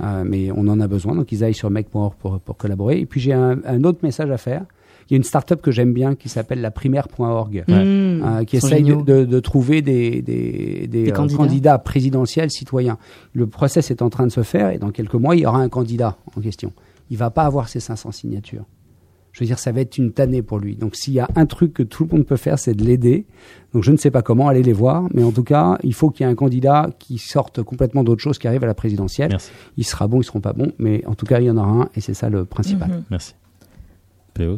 [SPEAKER 3] Euh, mais on en a besoin, donc ils aillent sur mec.org pour, pour collaborer. Et puis j'ai un, un autre message à faire il y a une start-up que j'aime bien qui s'appelle la primaire.org,
[SPEAKER 6] mmh.
[SPEAKER 3] qui essaye de, de, trouver des, des, des, candidats. candidats. présidentiels citoyens. Le process est en train de se faire et dans quelques mois, il y aura un candidat en question. Il va pas avoir ses 500 signatures. Je veux dire, ça va être une tannée pour lui. Donc, s'il y a un truc que tout le monde peut faire, c'est de l'aider. Donc, je ne sais pas comment aller les voir, mais en tout cas, il faut qu'il y ait un candidat qui sorte complètement d'autre chose, qui arrive à la présidentielle.
[SPEAKER 2] Merci.
[SPEAKER 3] Il sera bon, ils seront pas bons, mais en tout cas, il y en aura un, et c'est ça le principal.
[SPEAKER 2] Mhm. Merci.
[SPEAKER 1] Péos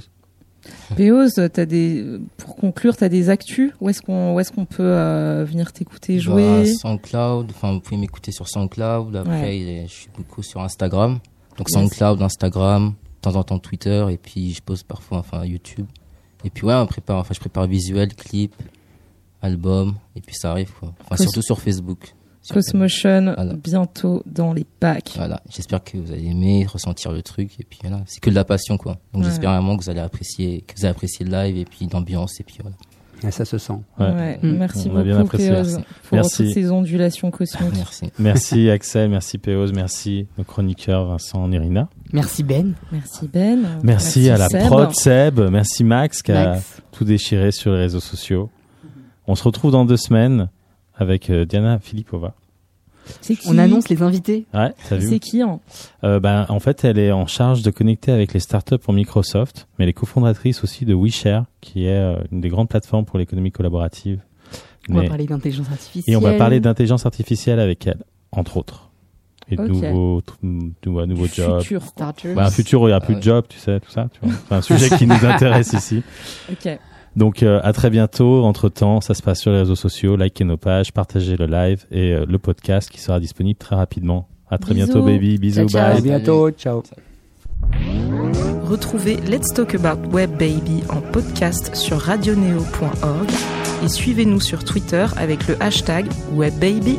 [SPEAKER 1] As des, pour conclure, tu as des actus Où est-ce qu'on est qu'on peut euh, venir t'écouter, jouer?
[SPEAKER 5] Bah, SoundCloud, enfin, vous pouvez m'écouter sur SoundCloud. Après, je suis beaucoup sur Instagram. Donc SoundCloud, Instagram, de temps en temps Twitter, et puis je pose parfois enfin YouTube. Et puis ouais, on prépare, enfin je prépare visuel, clip, album, et puis ça arrive quoi. Enfin surtout sur Facebook.
[SPEAKER 1] Cosmotion, bientôt dans les packs.
[SPEAKER 5] Voilà, j'espère que vous allez aimer, ressentir le truc, et puis voilà, c'est que de la passion quoi. Donc j'espère vraiment que vous allez apprécier, que vous allez apprécier le live, et puis l'ambiance, et puis voilà.
[SPEAKER 3] Et ça se sent.
[SPEAKER 1] Ouais. Merci beaucoup, bien Péose, pour merci. toutes ces ondulations cosmiques.
[SPEAKER 2] Merci. merci Axel, merci Péose, merci nos chroniqueurs Vincent Irina.
[SPEAKER 6] Merci Ben.
[SPEAKER 1] Merci Ben.
[SPEAKER 2] Merci, à la prod Seb. Merci Max qui a tout déchiré sur les réseaux sociaux. On se retrouve dans deux semaines avec euh, Diana Filipova.
[SPEAKER 6] On annonce les invités.
[SPEAKER 2] Ouais,
[SPEAKER 1] C'est qui hein?
[SPEAKER 2] Euh, ben, En fait, elle est en charge de connecter avec les startups pour Microsoft, mais elle est cofondatrice aussi de WeShare, qui est euh, une des grandes plateformes pour l'économie collaborative.
[SPEAKER 6] On va parler d'intelligence artificielle.
[SPEAKER 2] Et on va parler d'intelligence artificielle avec elle, entre autres. Et de nouveaux, nouveaux, nouveaux jobs.
[SPEAKER 1] Futur
[SPEAKER 2] bah, un futur où il n'y a plus de jobs, tu sais, tout ça. Tu vois. C'est un sujet qui nous intéresse ici.
[SPEAKER 1] Ok.
[SPEAKER 2] Donc euh, à très bientôt. Entre temps, ça se passe sur les réseaux sociaux. Likez nos pages, partagez le live et euh, le podcast qui sera disponible très rapidement. À très bientôt, baby. Bisous,
[SPEAKER 3] bye. À bientôt. Ciao.
[SPEAKER 4] Retrouvez Let's Talk About Web Baby en podcast sur radioneo.org et suivez-nous sur Twitter avec le hashtag WebBaby.